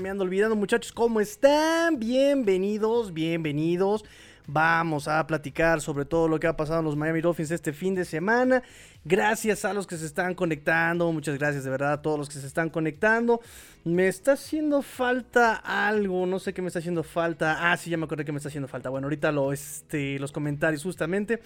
me anda olvidando, muchachos, ¿cómo están? Bienvenidos, bienvenidos. Vamos a platicar sobre todo lo que ha pasado en los Miami Dolphins este fin de semana. Gracias a los que se están conectando. Muchas gracias de verdad a todos los que se están conectando. Me está haciendo falta algo. No sé qué me está haciendo falta. Ah, sí, ya me acordé que me está haciendo falta. Bueno, ahorita lo, este, los comentarios justamente.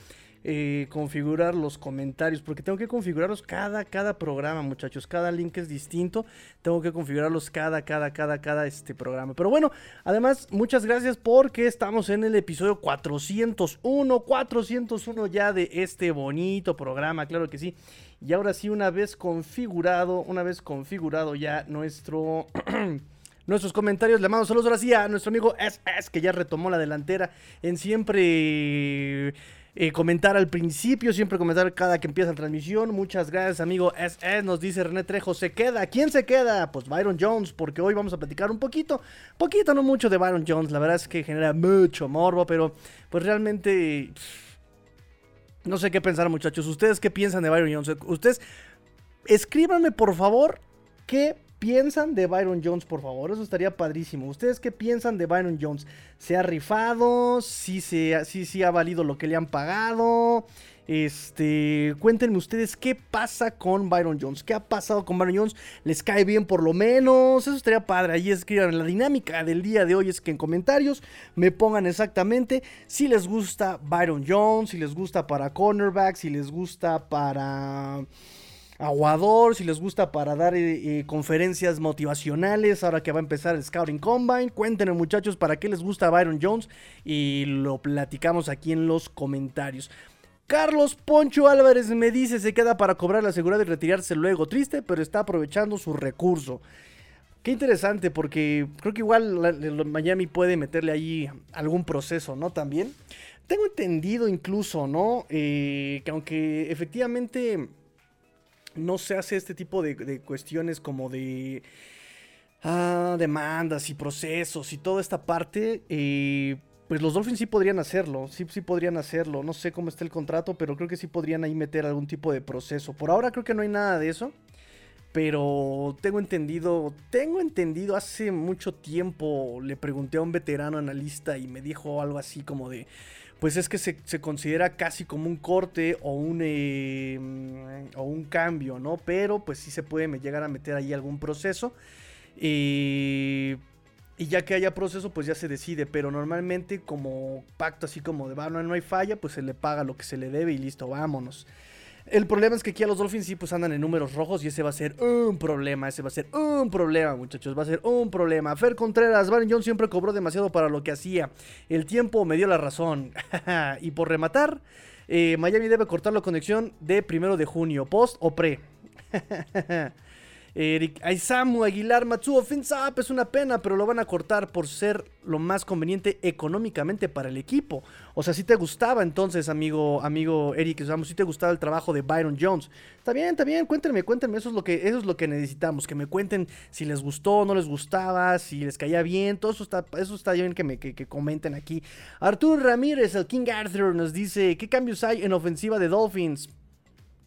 Eh, configurar los comentarios, porque tengo que configurarlos cada, cada programa, muchachos. Cada link es distinto. Tengo que configurarlos cada, cada, cada, cada este programa. Pero bueno, además, muchas gracias porque estamos en el episodio 401, 401 ya de este bonito programa, claro que sí. Y ahora sí, una vez configurado, una vez configurado ya nuestro... nuestros comentarios. Le mando saludos ahora sí a nuestro amigo SS, que ya retomó la delantera en siempre eh, comentar al principio, siempre comentar cada que empieza la transmisión. Muchas gracias, amigo SS. Nos dice René Trejo, ¿se queda? ¿Quién se queda? Pues Byron Jones, porque hoy vamos a platicar un poquito, poquito, no mucho de Byron Jones. La verdad es que genera mucho morbo, pero pues realmente... No sé qué pensar, muchachos. ¿Ustedes qué piensan de Byron Jones? Ustedes, escríbanme por favor qué piensan de Byron Jones, por favor? Eso estaría padrísimo. ¿Ustedes qué piensan de Byron Jones? ¿Se ha rifado? ¿Sí, se, sí, sí ha valido lo que le han pagado? Este, cuéntenme ustedes qué pasa con Byron Jones. ¿Qué ha pasado con Byron Jones? ¿Les cae bien por lo menos? Eso estaría padre. Ahí escriban. La dinámica del día de hoy es que en comentarios me pongan exactamente si les gusta Byron Jones, si les gusta para cornerback, si les gusta para aguador, si les gusta para dar eh, eh, conferencias motivacionales, ahora que va a empezar el Scouting Combine, cuéntenme muchachos para qué les gusta Byron Jones y lo platicamos aquí en los comentarios. Carlos Poncho Álvarez me dice se queda para cobrar la seguridad y retirarse luego. Triste, pero está aprovechando su recurso. Qué interesante, porque creo que igual Miami puede meterle ahí algún proceso, ¿no? También. Tengo entendido incluso, ¿no? Eh, que aunque efectivamente no se hace este tipo de, cuestiones como de ah, demandas y procesos y toda esta parte, eh, pues los Dolphins sí podrían hacerlo, sí, sí podrían hacerlo. No sé cómo está el contrato, pero creo que sí podrían ahí meter algún tipo de proceso. Por ahora creo que no hay nada de eso. Pero tengo entendido, tengo entendido, hace mucho tiempo le pregunté a un veterano analista y me dijo algo así como de, pues es que se, considera casi como un corte o un, eh, o un cambio, ¿no? Pero pues sí se puede llegar a meter ahí algún proceso. y ya que haya proceso, pues ya se decide. Pero normalmente como pacto así como de, va, no hay falla, pues se le paga lo que se le debe y listo, vámonos. El problema es que aquí a los Dolphins sí pues andan en números rojos y ese va a ser un problema, ese va a ser un problema, muchachos, va a ser un problema. Fer Contreras, Baron John siempre cobró demasiado para lo que hacía. El tiempo me dio la razón. y por rematar, eh, Miami debe cortar la conexión de primero de junio, post o pre. Eric Aizamu Aguilar Matsuo Up es una pena, pero lo van a cortar por ser lo más conveniente económicamente para el equipo. O sea, si te gustaba entonces, amigo, amigo Eric si te gustaba el trabajo de Byron Jones. Está bien, está bien, cuéntenme, cuéntenme, eso es lo que, eso es lo que necesitamos, que me cuenten si les gustó, no les gustaba, si les caía bien, todo eso está, eso está bien que me que comenten aquí. Arturo Ramírez, el King Arthur, nos dice, ¿qué cambios hay en ofensiva de Dolphins?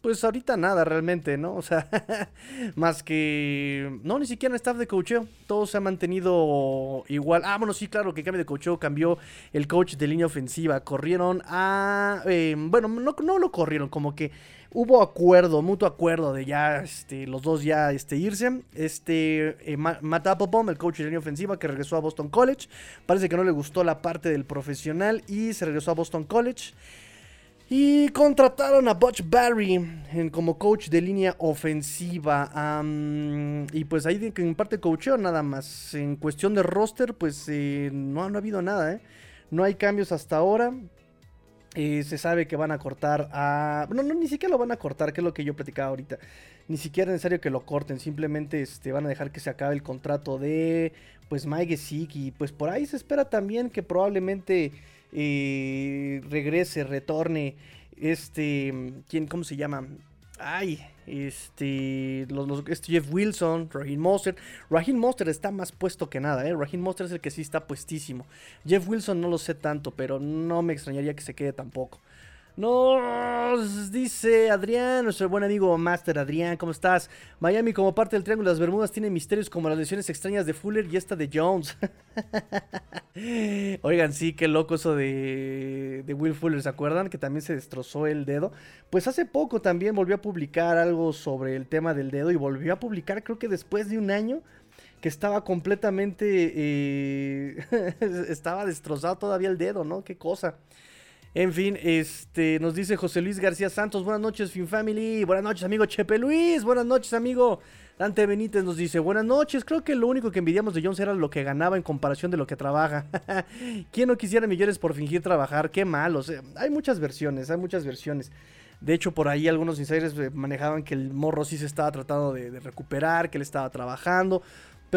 Pues ahorita nada realmente, ¿no? O sea, más que... No, ni siquiera en staff de coacheo. Todo se ha mantenido igual. Ah, bueno, sí, claro, que cambio de coacheo cambió el coach de línea ofensiva. Corrieron a... Em, bueno, no, no lo corrieron, como que hubo acuerdo, mutuo acuerdo de ya este, los dos ya este, irse. Este eh, el coach de línea ofensiva que regresó a Boston College. Parece que no le gustó la parte del profesional y se regresó a Boston College. Y contrataron a Butch Barry como coach de línea ofensiva. y pues ahí en parte coacheo nada más. En cuestión de roster, pues eh, no, ha habido nada. ¿eh? No hay cambios hasta ahora. Eh, se sabe que van a cortar a... No, no, ni siquiera lo van a cortar, que es lo que yo platicaba ahorita. Ni siquiera es necesario que lo corten. Simplemente este, van a dejar que se acabe el contrato de pues Mike Gesicki. Y pues por ahí se espera también que probablemente regrese, retorne. Este, ¿quién, cómo se llama? Ay, este, los, este Jeff Wilson, Raheem Monster. Raheem Monster está más puesto que nada, ¿eh? Raheem Monster es el que sí está puestísimo. Jeff Wilson no lo sé tanto, pero no me extrañaría que se quede tampoco. Nos dice Adrián, nuestro buen amigo Master Adrián, ¿cómo estás? Miami como parte del Triángulo de las Bermudas tiene misterios como las lesiones extrañas de Fuller y esta de Jones. Oigan, sí, qué loco eso de, de Will Fuller, ¿se acuerdan? Que también se destrozó el dedo. Pues hace poco también volvió a publicar algo sobre el tema del dedo y volvió a publicar creo que después de un año que estaba completamente... Eh, estaba destrozado todavía el dedo, ¿no? Qué cosa. En fin, este, nos dice José Luis García Santos, buenas noches, Fin Family, buenas noches, amigo Chepe Luis, buenas noches, amigo Dante Benítez nos dice, buenas noches, creo que lo único que envidiamos de Jones era lo que ganaba en comparación de lo que trabaja. ¿Quién no quisiera millones por fingir trabajar? Qué malo, hay muchas versiones, hay muchas versiones. De hecho, por ahí algunos insiders eh, manejaban que el morro sí se estaba tratando de, de recuperar, que él estaba trabajando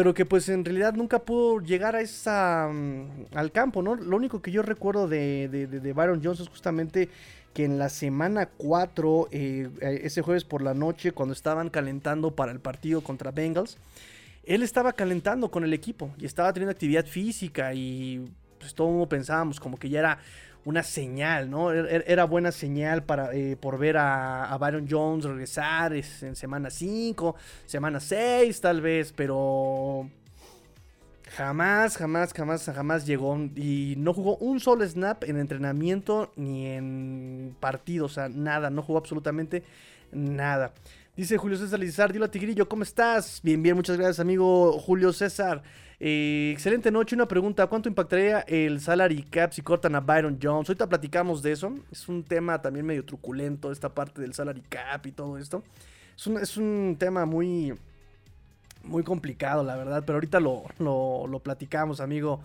pero que pues en realidad nunca pudo llegar a esa mm, al campo, ¿no? Lo único que yo recuerdo de, de, Byron Jones es justamente que en la semana 4, eh, eh, ese jueves por la noche, cuando estaban calentando para el partido contra Bengals, él estaba calentando con el equipo y estaba teniendo actividad física y pues todo pensábamos como que ya era una señal, ¿no? Er, er, era buena señal para, eh, por ver a, Byron Jones regresar en semana 5, semana 6 tal vez, pero jamás, jamás, jamás, jamás llegó y no jugó un solo snap en entrenamiento ni en partido, o sea, nada, no jugó absolutamente nada. Dice Julio César Lizar, dilo a Tigrillo, ¿cómo estás? Bien, bien, muchas gracias amigo Julio César. Eh, excelente noche. Una pregunta: ¿cuánto impactaría el salary cap si cortan a Byron Jones? Ahorita platicamos de eso. Es un tema también medio truculento, esta parte del salary cap y todo esto. Es un, tema muy, muy complicado, la verdad. Pero ahorita lo, lo, platicamos, amigo.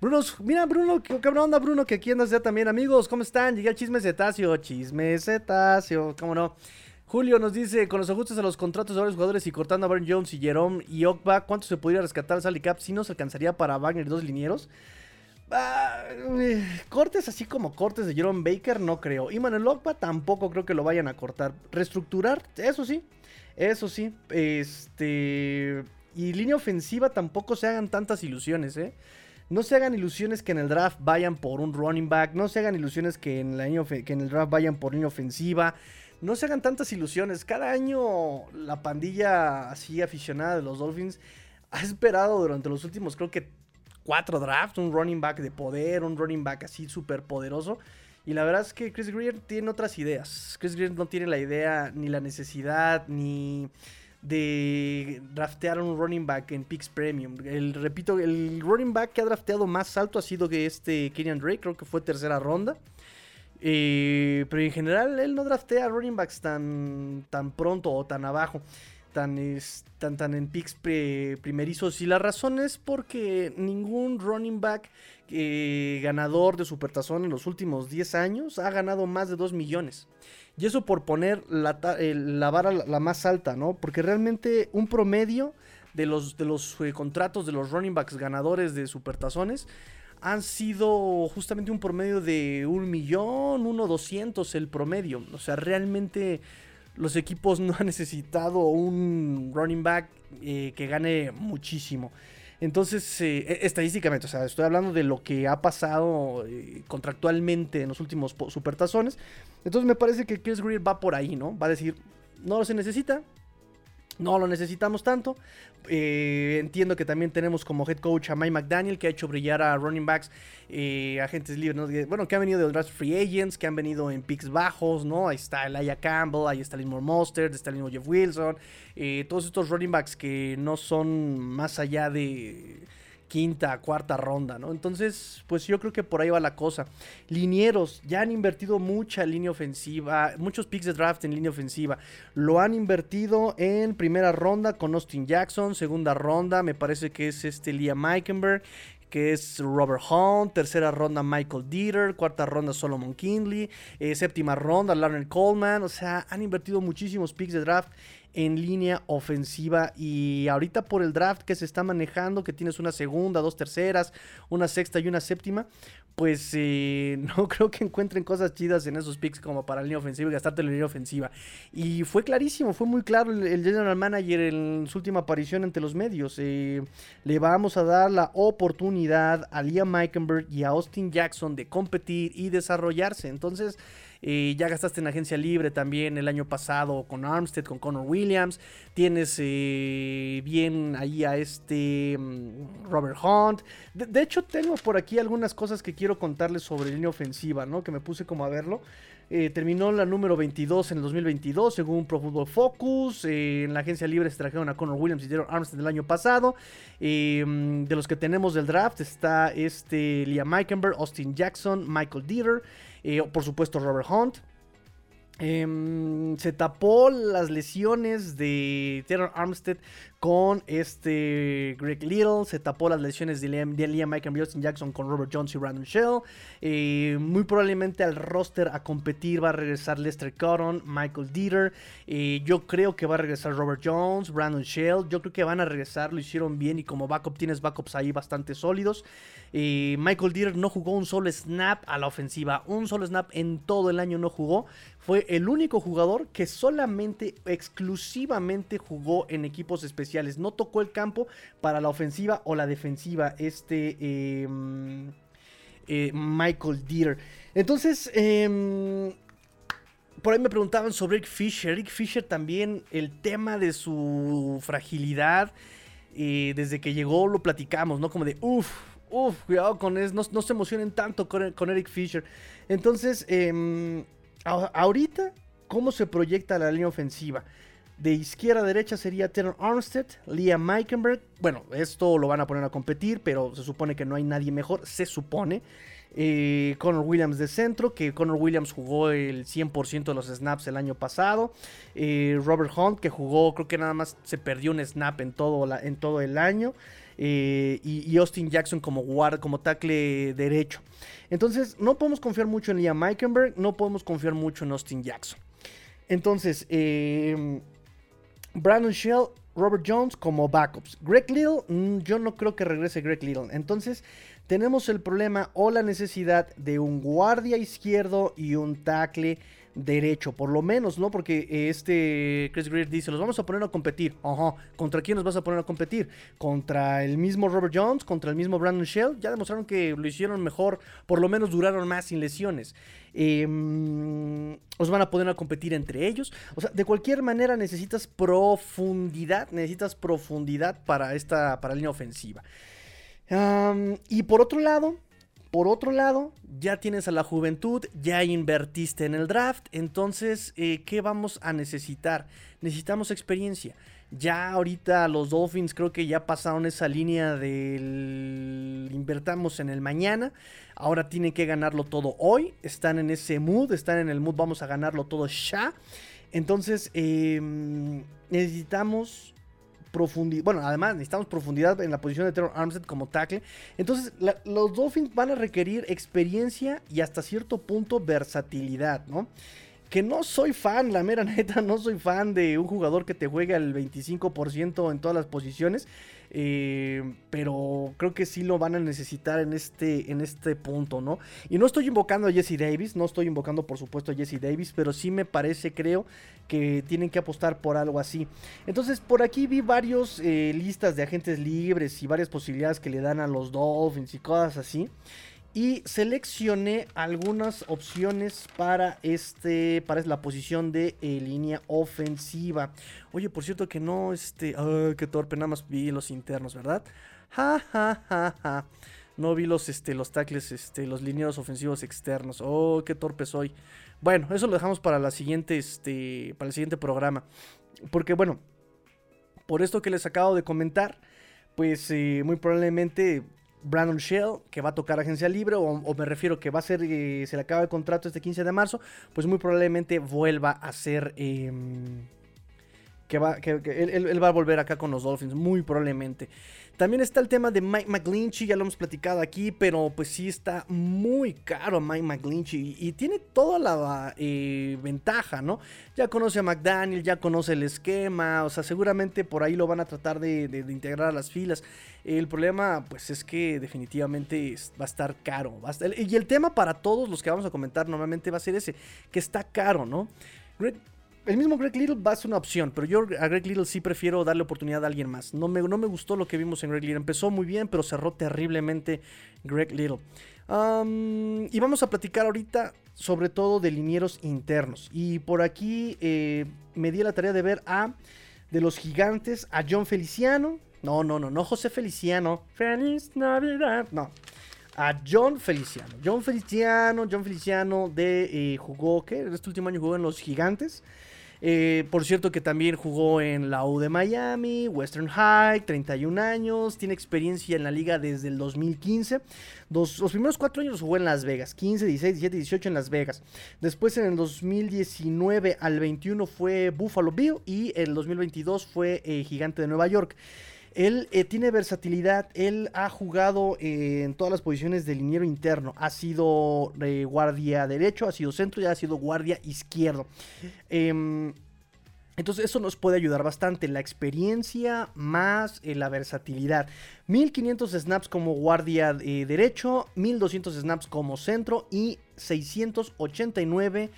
Bruno, mira, Bruno, qué cabrón onda, Bruno, que aquí andas ya también, amigos. ¿Cómo están? Llegué al chisme cetáceo. Chisme cetáceo, ¿cómo no? Julio nos dice, con los ajustes a los contratos de varios jugadores y cortando a Baron Jones y Jerome y Ogba, ¿cuánto se podría rescatar al Sally Cap si no se alcanzaría para Wagner y dos linieros? Ah, eh, cortes así como cortes de Jerome Baker, no creo. Y Manuel Ogba tampoco creo que lo vayan a cortar. Reestructurar, eso sí, eso sí. Este. Y línea ofensiva tampoco se hagan tantas ilusiones, ¿eh? No se hagan ilusiones que en el draft vayan por un running back. No se hagan ilusiones que en, que en el draft vayan por línea ofensiva no se hagan tantas ilusiones. Cada año la pandilla así aficionada de los Dolphins ha esperado durante los últimos, creo que cuatro drafts, un running back de poder, un running back así súper poderoso. Y la verdad es que Chris Greer tiene otras ideas. Chris Greer no tiene la idea, ni la necesidad, ni de draftear un running back en Pix Premium. El, repito, el running back que ha drafteado más alto ha sido que este Kenyan Drake, creo que fue tercera ronda. Eh, pero en general él no draftea running backs tan, tan pronto o tan abajo, tan, tan, tan en picks primerizos. Y la razón es porque ningún running back eh, ganador de Supertazón en los últimos 10 años ha ganado más de 2 millones. Y eso por poner la, la vara la, más alta, ¿no? Porque realmente un promedio de los, de los eh, contratos de los running backs ganadores de Supertazones han sido justamente un promedio de un millón, uno doscientos el promedio. O sea, realmente los equipos no han necesitado un running back eh, que gane muchísimo. Entonces, eh, e, estadísticamente, o sea, estoy hablando de lo que ha pasado eh, contractualmente en los últimos supertazones. Entonces, me parece que Chris Greer va por ahí, ¿no? Va a decir, no se necesita, no lo necesitamos tanto. Eh, entiendo que también tenemos como head coach a Mike McDaniel, que ha hecho brillar a running backs, eh, agentes libres, bueno, que han venido de draft free agents, que han venido en picks bajos, ¿no? Ahí está Elijah Campbell, ahí está Linmore Mostert, está Linmore Jeff Wilson, eh, todos estos running backs que no son más allá de quinta, cuarta ronda, ¿no? Entonces, pues yo creo que por ahí va la cosa. Linieros, ya han invertido mucha línea ofensiva, muchos picks de draft en línea ofensiva. Lo han invertido en primera ronda con Austin Jackson, segunda ronda, me parece que es este Liam Meikenberg, que es Robert Hunt, tercera ronda Michael Dieter, cuarta ronda Solomon Kinley, eh, séptima ronda Larry Coleman, o sea, han invertido muchísimos picks de draft en línea ofensiva. Y ahorita por el draft que se está manejando, que tienes una segunda, dos terceras, una sexta y una séptima, pues eh, no creo que encuentren cosas chidas en esos picks como para la línea ofensiva y gastarte la línea ofensiva. Y fue clarísimo, fue muy claro el, general manager en su última aparición ante los medios. Eh, le vamos a dar la oportunidad a Liam Meikenberg y a Austin Jackson de competir y desarrollarse. Entonces, Ya gastaste en agencia libre también el año pasado con Armstead, con Connor Williams. Tienes eh, bien ahí a este mm, Robert Hunt. De, hecho, tengo por aquí algunas cosas que quiero contarles sobre línea ofensiva, ¿no? Que me puse como a verlo. Eh, terminó la número 22 en el 2022, según Pro Football Focus. Eh, en la agencia libre se trajeron a Connor Williams y Daryl Armstead el año pasado. Eh, de los que tenemos del draft está este Liam Meikenberg, Austin Jackson, Michael Dieter, por supuesto Robert Hunt. Em, se tapó las lesiones de Taylor Armstead con este Greg Little. Se tapó las lesiones de Liam, de Liam Mike Jackson con Robert Jones y Brandon Shell. Eh, muy probablemente al roster a competir va a regresar Lester Cotton, Michael Dieter. Eh, yo creo que va a regresar Robert Jones, Brandon Shell. Yo creo que van a regresar, lo hicieron bien y como backup tienes backups ahí bastante sólidos. Eh, Michael Dieter no jugó un solo snap a la ofensiva. Un solo snap en todo el año no jugó. Fue el único jugador que solamente, exclusivamente jugó en equipos especiales. No tocó el campo para la ofensiva o la defensiva. Este em, eh, Michael Dieter. Entonces, em, por ahí me preguntaban sobre Eric Fisher. Eric Fisher también, el tema de su fragilidad. Eh, desde que llegó lo platicamos, ¿no? Como de, uff, uff, cuidado con eso, no, se emocionen tanto con, con Eric Fisher. Entonces, eh, ahorita, ¿cómo se proyecta la línea ofensiva? De izquierda a derecha sería Taylor Armstead, Liam Meikenberg. Bueno, esto lo van a poner a competir, pero se supone que no hay nadie mejor, se supone. Eh, Connor Williams de centro, que Connor Williams jugó el 100% de los snaps el año pasado. Eh, Robert Hunt, que jugó, creo que nada más se perdió un snap en todo, en todo el año. Eh, y, Austin Jackson como guard, como tackle derecho. Entonces, no podemos confiar mucho en Liam Meikenberg, no podemos confiar mucho en Austin Jackson. Entonces, eh, Brandon Shell, Robert Jones como backups. Greg Little, mm, yo no creo que regrese Greg Little. Entonces, tenemos el problema o la necesidad de un guardia izquierdo y un tackle derecho, por lo menos, ¿no? Porque eh, este Chris Greer dice, los vamos a poner a competir. Ajá, ¿contra quién nos vas a poner a competir? ¿Contra el mismo Robert Jones? ¿Contra el mismo Brandon Shell? Ya demostraron que lo hicieron mejor, por lo menos duraron más sin lesiones. Em, os van a poner a competir entre ellos. O sea, de cualquier manera necesitas profundidad, necesitas profundidad para esta, para la línea ofensiva. y por otro lado, por otro lado, ya tienes a la juventud, ya invertiste en el draft, entonces, eh, ¿qué vamos a necesitar? Necesitamos experiencia. Ya ahorita los Dolphins creo que ya pasaron esa línea del invertamos en el mañana. Ahora tienen que ganarlo todo hoy. Están en ese mood, están en el mood, vamos a ganarlo todo ya. Entonces, em, necesitamos profundidad. Bueno, además necesitamos profundidad en la posición de Terror Armstead como tackle. Entonces, los Dolphins van a requerir experiencia y hasta cierto punto versatilidad, ¿no? Que no soy fan, la mera neta, no soy fan de un jugador que te juegue al 25% en todas las posiciones. Eh, pero creo que sí lo van a necesitar en este, en este punto, ¿no? Y no estoy invocando a Jesse Davis, no estoy invocando por supuesto a Jesse Davis, pero sí me parece, creo, que tienen que apostar por algo así. Entonces, por aquí vi varios eh, listas de agentes libres y varias posibilidades que le dan a los Dolphins y cosas así y seleccioné algunas opciones para este para la posición de eh, línea ofensiva. Oye, por cierto que no este, qué torpe, nada más vi los internos, ¿verdad? Ja ja ja ja. No vi los este los tackles este los lineados ofensivos externos. Oh, qué torpe soy. Bueno, eso lo dejamos para la siguiente este para el siguiente programa. Porque bueno, por esto que les acabo de comentar, pues eh, muy probablemente Brandon Shell, que va a tocar agencia libre, o, me refiero que va a ser, eh, se le acaba el contrato este 15 de marzo, pues muy probablemente vuelva a ser... Em, que va, que, él, va a volver acá con los Dolphins, muy probablemente. También está el tema de Mike McGlinchey, ya lo hemos platicado aquí, pero pues sí está muy caro Mike McGlinchey y, tiene toda la eh, ventaja, ¿no? Ya conoce a McDaniel, ya conoce el esquema, o sea, seguramente por ahí lo van a tratar de, integrar a las filas. El problema, pues es que definitivamente va a estar caro. y el tema para todos los que vamos a comentar normalmente va a ser ese, que está caro, ¿no? El mismo Greg Little va a ser una opción, pero yo a Greg Little sí prefiero darle oportunidad a alguien más. No me, no me gustó lo que vimos en Greg Little. Empezó muy bien, pero cerró terriblemente Greg Little. y vamos a platicar ahorita sobre todo de linieros internos. Y por aquí eh, me di la tarea de ver a de los gigantes, a John Feliciano. No, no, no, no José Feliciano. Feliz Navidad. No. A John Feliciano. John Feliciano, John Feliciano de eh, jugó, ¿qué? Este último año jugó en los gigantes. Eh, por cierto que también jugó en la U de Miami, Western High, 31 años, tiene experiencia en la liga desde el 2015. los primeros cuatro años jugó en Las Vegas, 15, 16, 17, 18 en Las Vegas. Después en el 2019 al 21 fue Buffalo Bill y en el 2022 fue eh, Gigante de Nueva York. Él eh, tiene versatilidad, él ha jugado en todas las posiciones de liniero interno, ha sido eh, guardia derecho, ha sido centro y ha sido guardia izquierdo. Em, entonces eso nos puede ayudar bastante, la experiencia más eh, la versatilidad. 1500 snaps como guardia derecho, 1200 snaps como centro y 689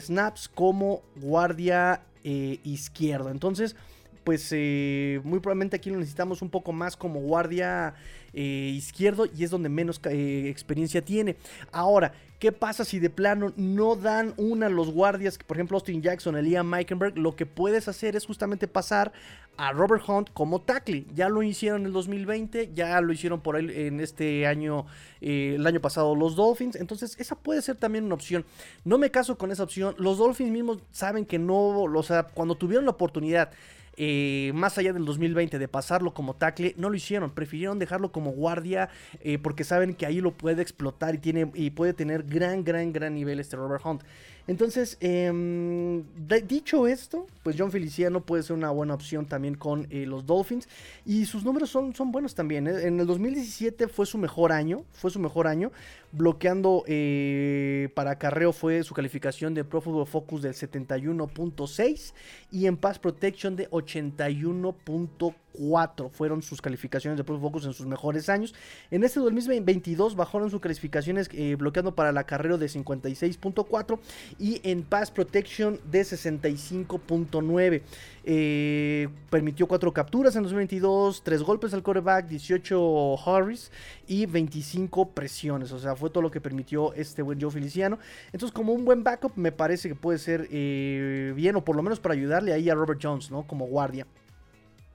snaps como guardia izquierdo. Entonces pues eh, muy probablemente aquí lo necesitamos un poco más como guardia eh, izquierdo y es donde menos eh, experiencia tiene. Ahora, ¿qué pasa si de plano no dan una a los guardias? Por ejemplo, Austin Jackson, Elia Meikenberg, lo que puedes hacer es justamente pasar a Robert Hunt como tackle. Ya lo hicieron en el 2020, ya lo hicieron por ahí en este año, el año pasado los Dolphins. Entonces, esa puede ser también una opción. No me caso con esa opción. Los Dolphins mismos saben que no, o sea, cuando tuvieron la oportunidad eh, más allá del 2020 de pasarlo como tackle, no lo hicieron, prefirieron dejarlo como guardia eh, porque saben que ahí lo puede explotar y, tiene, y puede tener gran, gran, gran nivel este Robert Hunt. Entonces, em, dicho esto, pues John Feliciano puede ser una buena opción también con eh, los Dolphins. Y sus números son, buenos también. ¿eh? En el 2017 fue su mejor año. Fue su mejor año. Bloqueando eh, para carreo fue su calificación de Pro Football Focus del 71.6. Y en Pass Protection de 81.4. 4 fueron sus calificaciones de Pro Focus en sus mejores años. En este 2022 bajaron sus calificaciones eh, bloqueando para la carrera de 56.4 y en Pass Protection de 65.9. Eh, permitió 4 capturas en 2022, 3 golpes al coreback, 18 hurries y 25 presiones. O sea, fue todo lo que permitió este buen Joe Feliciano. Entonces, como un buen backup, me parece que puede ser eh, bien, o por lo menos para ayudarle ahí a Robert Jones, ¿no? Como guardia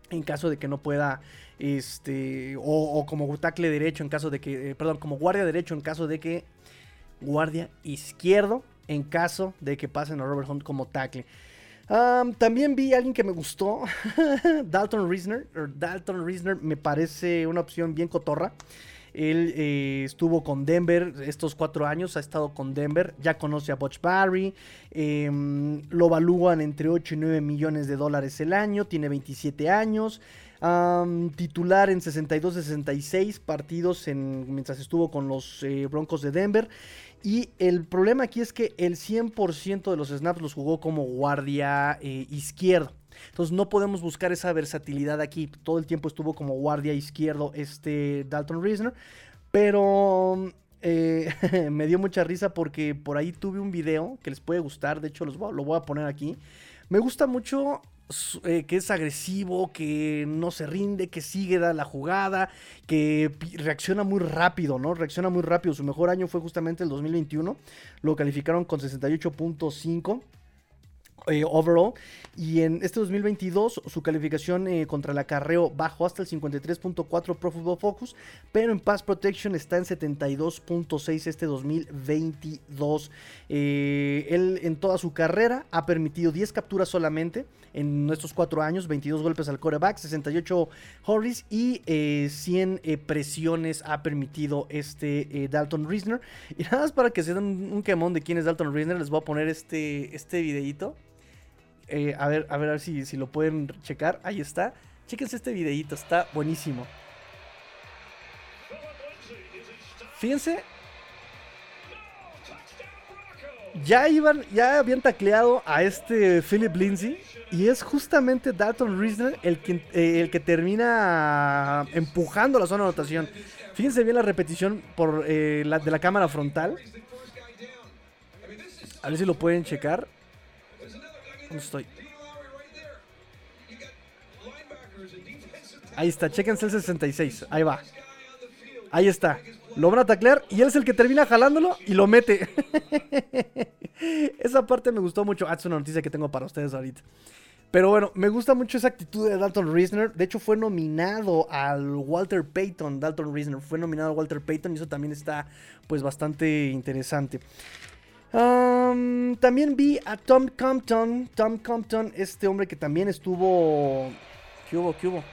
en caso de que no pueda, este, o, como tackle derecho en caso de que, eh, perdón, como guardia derecho en caso de que, guardia izquierdo en caso de que pasen a Robert Hunt como tackle. también vi a alguien que me gustó, Dalton Reisner. Dalton Reisner me parece una opción bien cotorra. Él eh, estuvo con Denver estos cuatro años, ha estado con Denver, ya conoce a Butch Barry, em, lo evalúan entre 8 y 9 millones de dólares el año, tiene 27 años. titular en 62-66 partidos en, mientras estuvo con los eh, Broncos de Denver. Y el problema aquí es que el 100% de los snaps los jugó como guardia eh, izquierdo. Entonces no podemos buscar esa versatilidad aquí. Todo el tiempo estuvo como guardia izquierdo este Dalton Reisner. Pero eh, me dio mucha risa porque por ahí tuve un video que les puede gustar. De hecho, los lo voy a poner aquí. Me gusta mucho eh, que es agresivo, que no se rinde, que sigue da la jugada, que reacciona muy rápido, ¿no? Reacciona muy rápido. Su mejor año fue justamente el 2021. Lo calificaron con 68.5. Eh, overall. Y en este 2022 su calificación eh, contra el acarreo bajó hasta el 53.4 Pro Football Focus, pero en Pass Protection está en 72.6 este 2022. Eh, él en toda su carrera ha permitido 10 capturas solamente en estos 4 años, 22 golpes al coreback, 68 hurries y 100 presiones ha permitido este Dalton Reisner. Y nada más para que se den un, quemón de quién es Dalton Reisner, les voy a poner este, este videito. Eh, a ver, a ver, si, si lo pueden checar. Ahí está. Chéquense este videito, está buenísimo. Fíjense. Ya iban, ya habían tacleado a este Philip Lindsay. Y es justamente Dalton Reisner el que, eh, el que termina empujando la zona de anotación. Fíjense bien la repetición por, eh, la, de la cámara frontal. A ver si lo pueden checar. ¿Dónde estoy? Ahí está, chequense el 66. Ahí va. Ahí está. Lo van a taclear y él es el que termina jalándolo y lo mete. esa parte me gustó mucho. Ah, es una noticia que tengo para ustedes ahorita. Pero bueno, me gusta mucho esa actitud de Dalton Reisner. De hecho, fue nominado al Walter Payton. Dalton Reisner fue nominado al Walter Payton y eso también está pues bastante interesante. También vi a Tom Compton. Tom Compton, este hombre que también estuvo... ¿Qué hubo? ¿Qué hubo?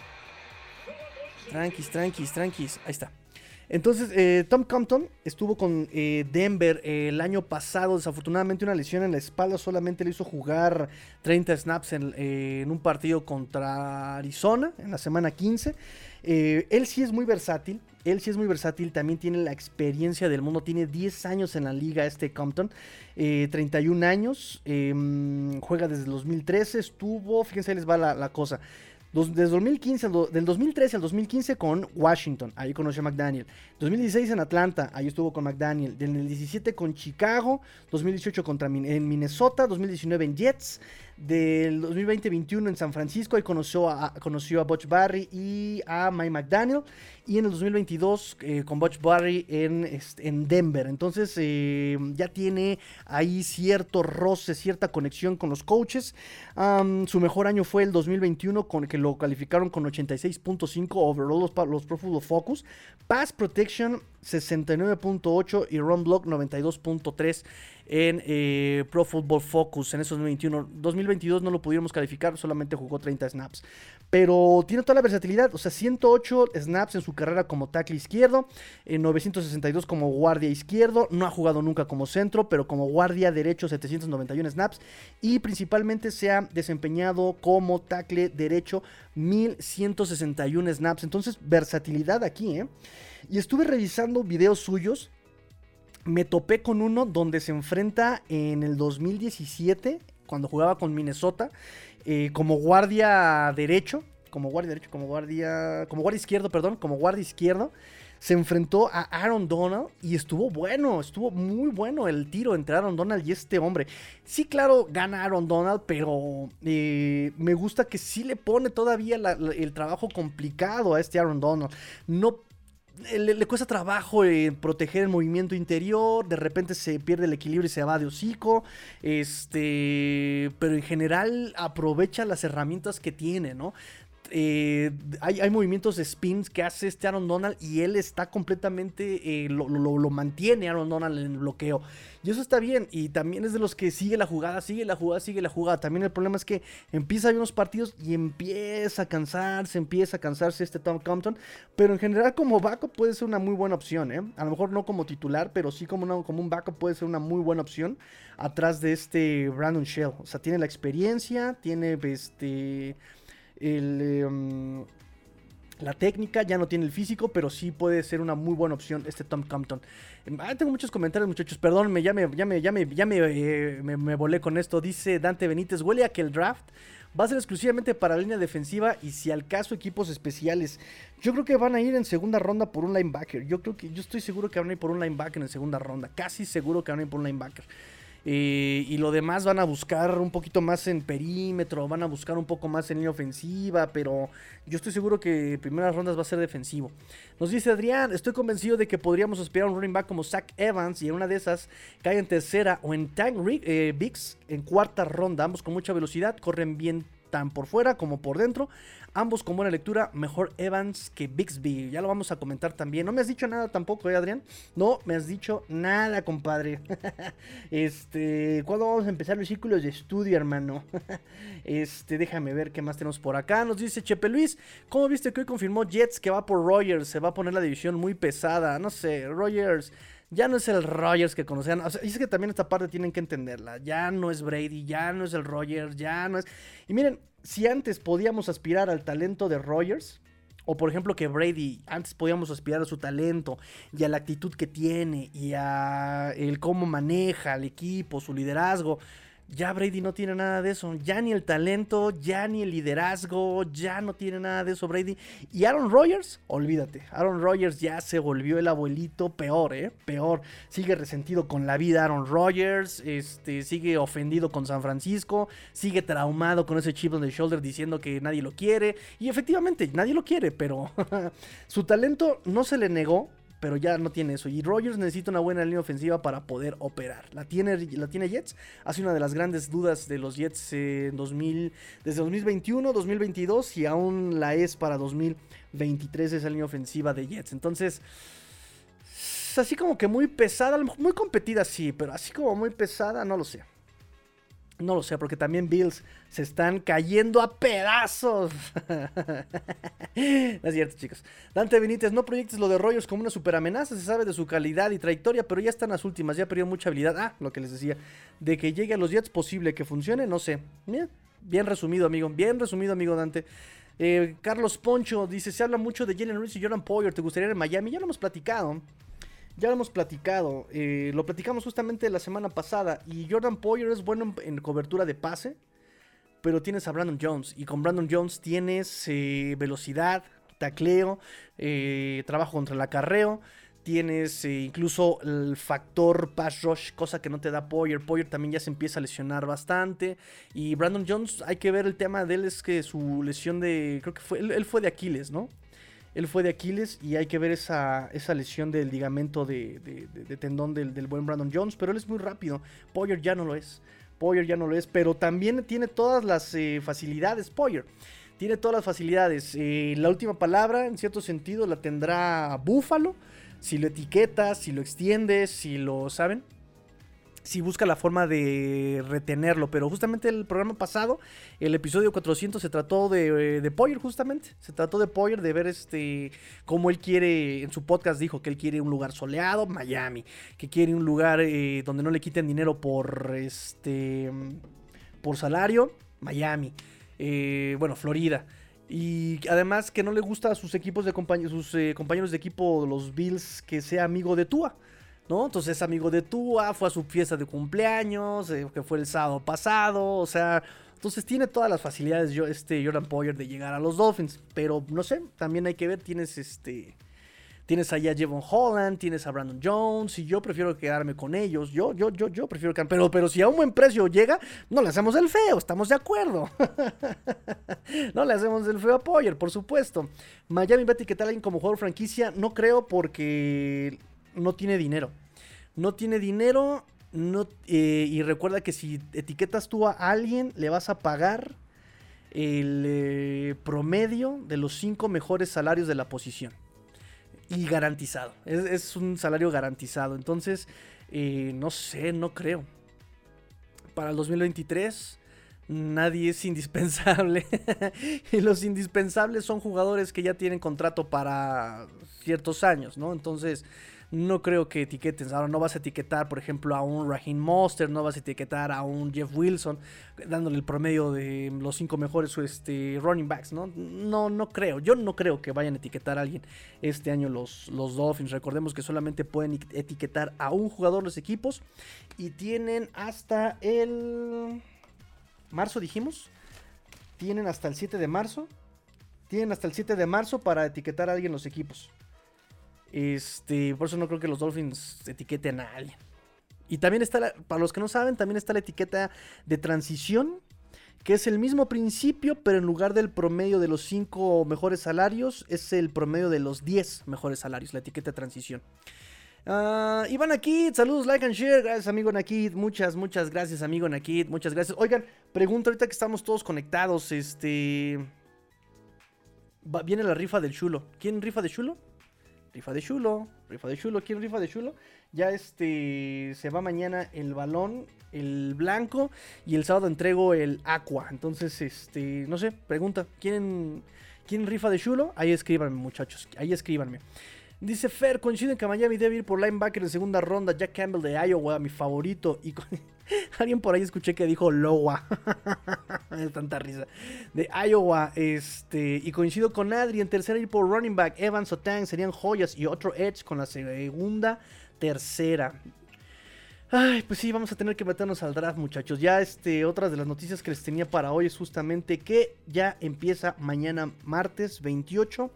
Tranquis, tranquis, tranquis. Ahí está. Entonces, eh, Tom Compton estuvo con eh, Denver eh, el año pasado. Desafortunadamente, una lesión en la espalda solamente le hizo jugar 30 snaps en, un partido contra Arizona en la semana 15. él sí es muy versátil. Él sí es muy versátil. También tiene la experiencia del mundo. Tiene 10 años en la liga, este Compton. 31 años. Em, juega desde el 2013. Estuvo, fíjense, ahí les va la cosa desde 2015, del 2013 al 2015 con Washington, ahí conoció a McDaniel. 2016 en Atlanta, ahí estuvo con McDaniel. Del 2017 con Chicago, 2018 contra, en Minnesota, 2019 en Jets. Del 2020-21 en San Francisco, ahí conoció a, conoció a Butch Barry y a Mike McDaniel. Y en el 2022 eh, con Butch Barry en, este, en Denver. Entonces eh, ya tiene ahí cierto roce, cierta conexión con los coaches. su mejor año fue el 2021 con que lo calificaron con 86.5 overall los, los Pro Football Focus. Pass Protection 69.8 y Run Block 92.3 en eh, Pro Football Focus en esos 2021. 2022 no lo pudiéramos calificar, solamente jugó 30 snaps. Pero tiene toda la versatilidad, o sea, 108 snaps en su carrera como tackle izquierdo, en 962 como guardia izquierdo, no ha jugado nunca como centro, pero como guardia derecho 791 snaps y principalmente se ha desempeñado como tackle derecho 1161 snaps. Entonces, versatilidad aquí, ¿eh? Y estuve revisando videos suyos me topé con uno donde se enfrenta en el 2017, cuando jugaba con Minnesota, eh, como guardia derecho, como guardia derecho, como guardia, como guardia izquierdo, perdón, como guardia izquierdo. Se enfrentó a Aaron Donald y estuvo bueno, estuvo muy bueno el tiro entre Aaron Donald y este hombre. Sí, claro, gana Aaron Donald, pero eh, me gusta que sí le pone todavía el trabajo complicado a este Aaron Donald. No le, cuesta trabajo eh, proteger el movimiento interior, de repente se pierde el equilibrio y se va de hocico, este, pero en general aprovecha las herramientas que tiene, ¿no? Eh, hay, movimientos de spins que hace este Aaron Donald y él está completamente, eh, lo, mantiene Aaron Donald en el bloqueo. Y eso está bien. Y también es de los que sigue la jugada, sigue la jugada, sigue la jugada. También el problema es que empieza a unos partidos y empieza a cansarse, empieza a cansarse este Tom Compton. Pero en general como backup puede ser una muy buena opción. ¿eh? A lo mejor no como titular, pero sí como, como un backup puede ser una muy buena opción atrás de este Brandon Shell. O sea, tiene la experiencia, tiene este Em, la técnica, ya no tiene el físico, pero sí puede ser una muy buena opción este Tom Compton. Em, ah, tengo muchos comentarios, muchachos. Perdón, ya me, ya eh, me, me, volé con esto. Dice Dante Benítez, huele a que el draft va a ser exclusivamente para línea defensiva y si al caso equipos especiales. Yo creo que van a ir en segunda ronda por un linebacker. Yo creo que yo estoy seguro que van a ir por un linebacker en segunda ronda. Casi seguro que van a ir por un linebacker. Eh, y lo demás van a buscar un poquito más en perímetro, van a buscar un poco más en línea ofensiva, pero yo estoy seguro que primeras rondas va a ser defensivo. Nos dice Adrián, estoy convencido de que podríamos aspirar a un running back como Zach Evans y en una de esas cae en tercera o en Tank eh, Biggs en cuarta ronda, ambos con mucha velocidad, corren bien tan por fuera como por dentro. Ambos con buena lectura, mejor Evans que Bixby. Ya lo vamos a comentar también. No me has dicho nada tampoco, ¿eh, Adrián? No me has dicho nada, compadre. este, ¿cuándo vamos a empezar los círculos de estudio, hermano? este, déjame ver qué más tenemos por acá. Nos dice Chepe Luis, ¿cómo viste que hoy confirmó Jets que va por Rogers? Se va a poner la división muy pesada. No sé, Rogers ya no es el Rogers que conocían. O sea, es que también esta parte tienen que entenderla. Ya no es Brady, ya no es el Rogers, ya no es. Y miren, si antes podíamos aspirar al talento de Rogers, o por ejemplo que Brady, antes podíamos aspirar a su talento y a la actitud que tiene y a el cómo maneja al equipo, su liderazgo. Ya Brady no tiene nada de eso, ya ni el talento, ya ni el liderazgo, ya no tiene nada de eso Brady. Y Aaron Rodgers, olvídate, Aaron Rodgers ya se volvió el abuelito peor, ¿eh? Peor. Sigue resentido con la vida Aaron Rodgers, este, sigue ofendido con San Francisco, sigue traumado con ese chip on the shoulder diciendo que nadie lo quiere. Y efectivamente, nadie lo quiere, pero su talento no se le negó, pero ya no tiene eso. Y Rogers necesita una buena línea ofensiva para poder operar. La tiene, la tiene Jets. Hace una de las grandes dudas de los Jets en 2000, desde 2021, 2022 y aún la es para 2023 esa línea ofensiva de Jets. Entonces, así como que muy pesada, muy competida sí, pero así como muy pesada, no lo sé. No lo sé, porque también Bills se están cayendo a pedazos. no es cierto, chicos. Dante Benítez, no proyectes lo de Rogers como una super amenaza. Se sabe de su calidad y trayectoria, pero ya están las últimas. Ya perdió mucha habilidad. Ah, lo que les decía. De que llegue a los Jets, posible que funcione, no sé. Bien, resumido, amigo. Bien resumido, amigo Dante. Eh, Carlos Poncho dice: Se habla mucho de Jalen Reese y Jordan Poyer. ¿Te gustaría ir en Miami? Ya lo hemos platicado. Ya lo hemos platicado, eh, lo platicamos justamente la semana pasada y Jordan Poyer es bueno en, cobertura de pase, pero tienes a Brandon Jones y con Brandon Jones tienes eh, velocidad, tacleo, eh, trabajo contra el acarreo, tienes incluso el factor pass rush, cosa que no te da Poyer. Poyer también ya se empieza a lesionar bastante. Y Brandon Jones, hay que ver el tema de él, es que su lesión de, creo que fue, él fue de Aquiles, ¿no? Él fue de Aquiles y hay que ver esa, esa lesión del ligamento de, tendón del, buen Brandon Jones, pero él es muy rápido. Poyer ya no lo es. Poyer ya no lo es, pero también tiene todas las eh, facilidades. Poyer tiene todas las facilidades. Eh, la última palabra, en cierto sentido, la tendrá Búfalo. Si lo etiquetas, si lo extiendes, si lo saben si busca la forma de retenerlo. Pero justamente el programa pasado, el episodio 400, se trató de, de Poyer, justamente. Se trató de Poyer, de ver este cómo él quiere, en su podcast dijo que él quiere un lugar soleado, Miami. Que quiere un lugar eh, donde no le quiten dinero por, este, por salario, Miami. Eh, bueno, Florida. Y además que no le gusta a sus equipos de sus eh, compañeros de equipo, los Bills, que sea amigo de Tua. ¿No? Entonces es amigo de Tua, fue a su fiesta de cumpleaños, eh, que fue el sábado pasado, o sea, entonces tiene todas las facilidades yo, este Jordan Poyer de llegar a los Dolphins, pero no sé, también hay que ver, tienes este... Tienes allá a Jevon Holland, tienes a Brandon Jones, y yo prefiero quedarme con ellos. Yo, yo, yo, yo prefiero quedarme. Pero, pero si a un buen precio llega, no le hacemos el feo, estamos de acuerdo. no le hacemos el feo a Poyer, por supuesto. Miami Betty, ¿qué tal alguien como jugador franquicia? No creo porque no tiene dinero. No tiene dinero no, eh, y recuerda que si etiquetas tú a alguien, le vas a pagar el eh, promedio de los cinco mejores salarios de la posición. Y garantizado. Es, un salario garantizado. Entonces, eh, no sé, no creo. Para el 2023 nadie es indispensable. y los indispensables son jugadores que ya tienen contrato para ciertos años, ¿no? Entonces, no creo que etiqueten. Ahora no vas a etiquetar, por ejemplo, a un Raheem Monster, no vas a etiquetar a un Jeff Wilson, dándole el promedio de los cinco mejores este, running backs, ¿no? No, no creo. Yo no creo que vayan a etiquetar a alguien este año los, los Dolphins. Recordemos que solamente pueden etiquetar a un jugador los equipos y tienen hasta el marzo, dijimos. Tienen hasta el 7 de marzo. Tienen hasta el 7 de marzo para etiquetar a alguien los equipos. Este, por eso no creo que los Dolphins etiqueten a alguien. Y también está, para los que no saben, también está la etiqueta de transición, que es el mismo principio, pero en lugar del promedio de los 5 mejores salarios, es el promedio de los 10 mejores salarios, la etiqueta de transición. Uh, Iván Akid, saludos, like and share. Gracias, amigo Nakid. Muchas, muchas gracias, amigo Nakid. Muchas gracias. Oigan, pregunto ahorita que estamos todos conectados. Este. viene la rifa del chulo. ¿Quién rifa de chulo? Rifa de chulo, rifa de chulo, ¿quién rifa de chulo? Ya este se va mañana el balón, el blanco y el sábado entrego el aqua. Entonces, este, no sé, pregunta, ¿quién, quién rifa de chulo? Ahí escríbanme, muchachos, ahí escríbanme. Dice Fer, coinciden que Miami debe ir por linebacker en segunda ronda. Jack Campbell de Iowa, mi favorito. Y alguien por ahí escuché que dijo Lowa. es tanta risa. De Iowa. Este. Y coincido con Adri. En tercera ir por running back. Evans o Tang serían joyas. Y otro Edge con la segunda, tercera. Ay, pues sí, vamos a tener que meternos al draft, muchachos. Ya este, otras de las noticias que les tenía para hoy es justamente que ya empieza mañana martes 28.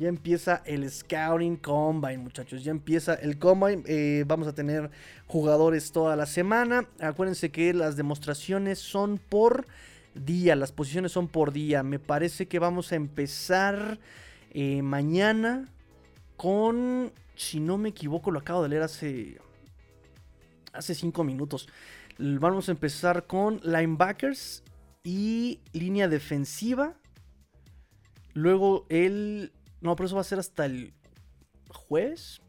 Ya empieza el Scouting Combine, muchachos. Ya empieza el Combine. Eh, vamos a tener jugadores toda la semana. Acuérdense que las demostraciones son por día. Las posiciones son por día. Me parece que vamos a empezar eh, mañana con, si no me equivoco, lo acabo de leer hace hace 5 minutos. Vamos a empezar con linebackers y línea defensiva. Luego el... No, pero eso va a ser hasta el jueves.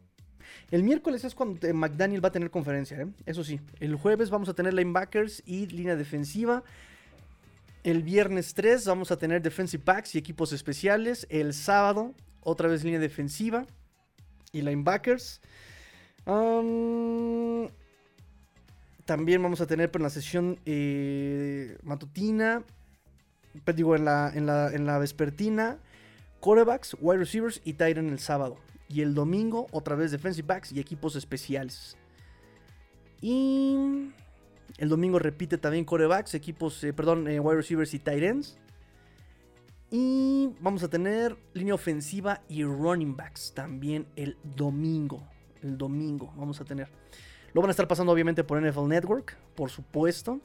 El miércoles es cuando eh, McDaniel va a tener conferencia, ¿eh? eso sí. El jueves vamos a tener linebackers y línea defensiva. El viernes 3 vamos a tener defensive packs y equipos especiales. El sábado otra vez línea defensiva y linebackers. También vamos a tener en la sesión eh, matutina, pues, digo, en la, en la, vespertina, quarterbacks, wide receivers y tight el sábado. Y el domingo, otra vez defensive backs y equipos especiales. Y el domingo repite también quarterbacks, equipos, eh, perdón, eh, wide receivers y tight ends. Y vamos a tener línea ofensiva y running backs también el domingo. El domingo vamos a tener. Lo van a estar pasando obviamente por NFL Network, por supuesto.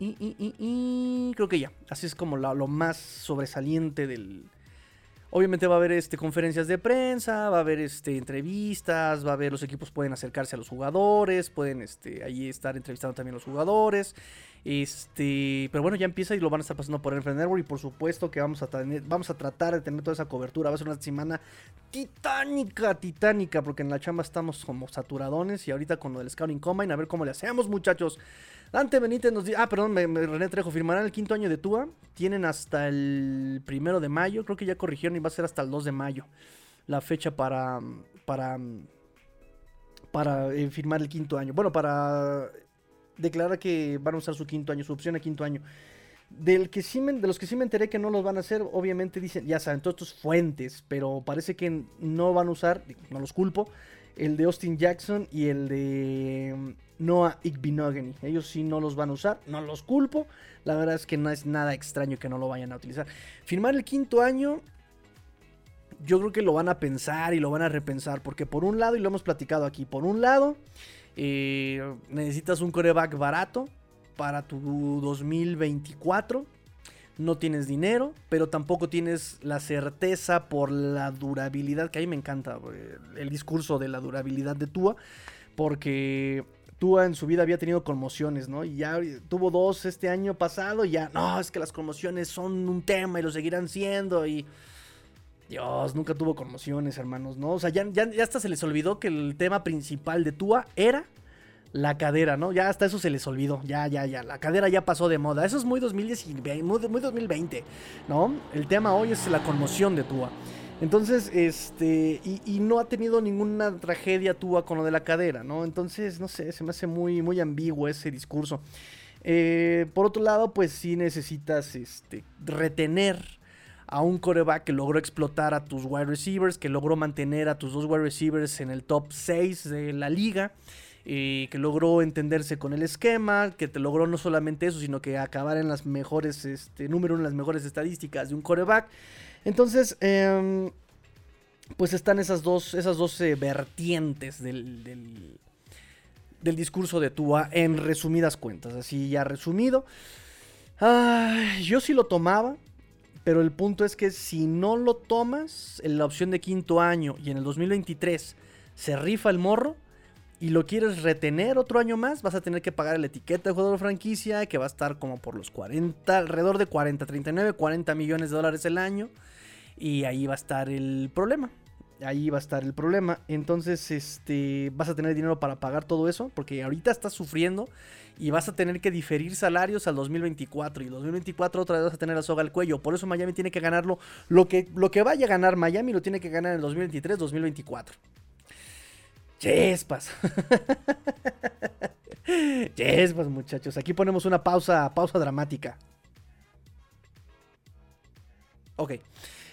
Y, creo que ya. Así es como lo más sobresaliente del... Obviamente va a haber este, conferencias de prensa, va a haber este, entrevistas, va a haber los equipos pueden acercarse a los jugadores, pueden este, ahí estar entrevistando también a los jugadores. Este, pero bueno, ya empieza y lo van a estar pasando por NFL Network y por supuesto que vamos a vamos a tratar de tener toda esa cobertura. Va a ser una semana titánica, titánica, porque en la chamba estamos como saturadones y ahorita con lo del Scouting Combine, a ver cómo le hacemos, muchachos. Dante Benítez nos dice, ah, perdón, me, René Trejo, firmarán el quinto año de TUA. Tienen hasta el primero de mayo, creo que ya corrigieron y va a ser hasta el 2 de mayo la fecha para, para, para eh, firmar el quinto año. Bueno, para declara que van a usar su quinto año, su opción a quinto año. Del que sí de los que sí me enteré que no los van a hacer, obviamente dicen, ya saben, todos estos fuentes, pero parece que no van a usar, no los culpo, el de Austin Jackson y el de mm, Noah Igbinogany. Ellos sí no los van a usar, no los culpo. La verdad es que no es nada extraño que no lo vayan a utilizar. Firmar el quinto año, yo creo que lo van a pensar y lo van a repensar, porque por un lado, y lo hemos platicado aquí, por un lado, eh, necesitas un coreback barato para tu 2024. No tienes dinero, pero tampoco tienes la certeza por la durabilidad, que a mí me encanta el discurso de la durabilidad de Tua, porque Tua en su vida había tenido conmociones, ¿no? Y ya tuvo dos este año pasado, y ya, no, es que las conmociones son un tema y lo seguirán siendo, Dios, nunca tuvo conmociones, hermanos, ¿no? O sea, ya, ya, hasta se les olvidó que el tema principal de Tua era la cadera, ¿no? Ya hasta eso se les olvidó. Ya, ya, ya. La cadera ya pasó de moda. Eso es muy 2019, muy, 2020, ¿no? El tema hoy es la conmoción de Tua. Entonces, este, y, no ha tenido ninguna tragedia Tua con lo de la cadera, ¿no? Entonces, no sé, se me hace muy, muy ambiguo ese discurso. Eh, por otro lado, pues sí necesitas este, retener a un coreback que logró explotar a tus wide receivers, que logró mantener a tus dos wide receivers en el top 6 de la liga. Y que logró entenderse con el esquema, que te logró no solamente eso, sino que acabar en las mejores, este, número en las mejores estadísticas de un coreback. Entonces, em, pues están esas dos, esas dos eh, vertientes del, del, discurso de Tua en resumidas cuentas. Así ya resumido. yo sí lo tomaba. Pero el punto es que si no lo tomas en la opción de quinto año y en el 2023 se rifa el morro y lo quieres retener otro año más, vas a tener que pagar la etiqueta de jugador franquicia que va a estar como por los 40, alrededor de 40, 39, 40 millones de dólares el año. Y ahí va a estar el problema. Ahí va a estar el problema. Entonces, este, vas a tener dinero para pagar todo eso. Porque ahorita estás sufriendo y vas a tener que diferir salarios al 2024 y 2024 otra vez vas a tener la soga al cuello. Por eso Miami tiene que ganarlo. Lo que, lo que vaya a ganar Miami lo tiene que ganar en el 2023, 2024. Chespas. Chespas, muchachos. Aquí ponemos una pausa, pausa dramática. Ok.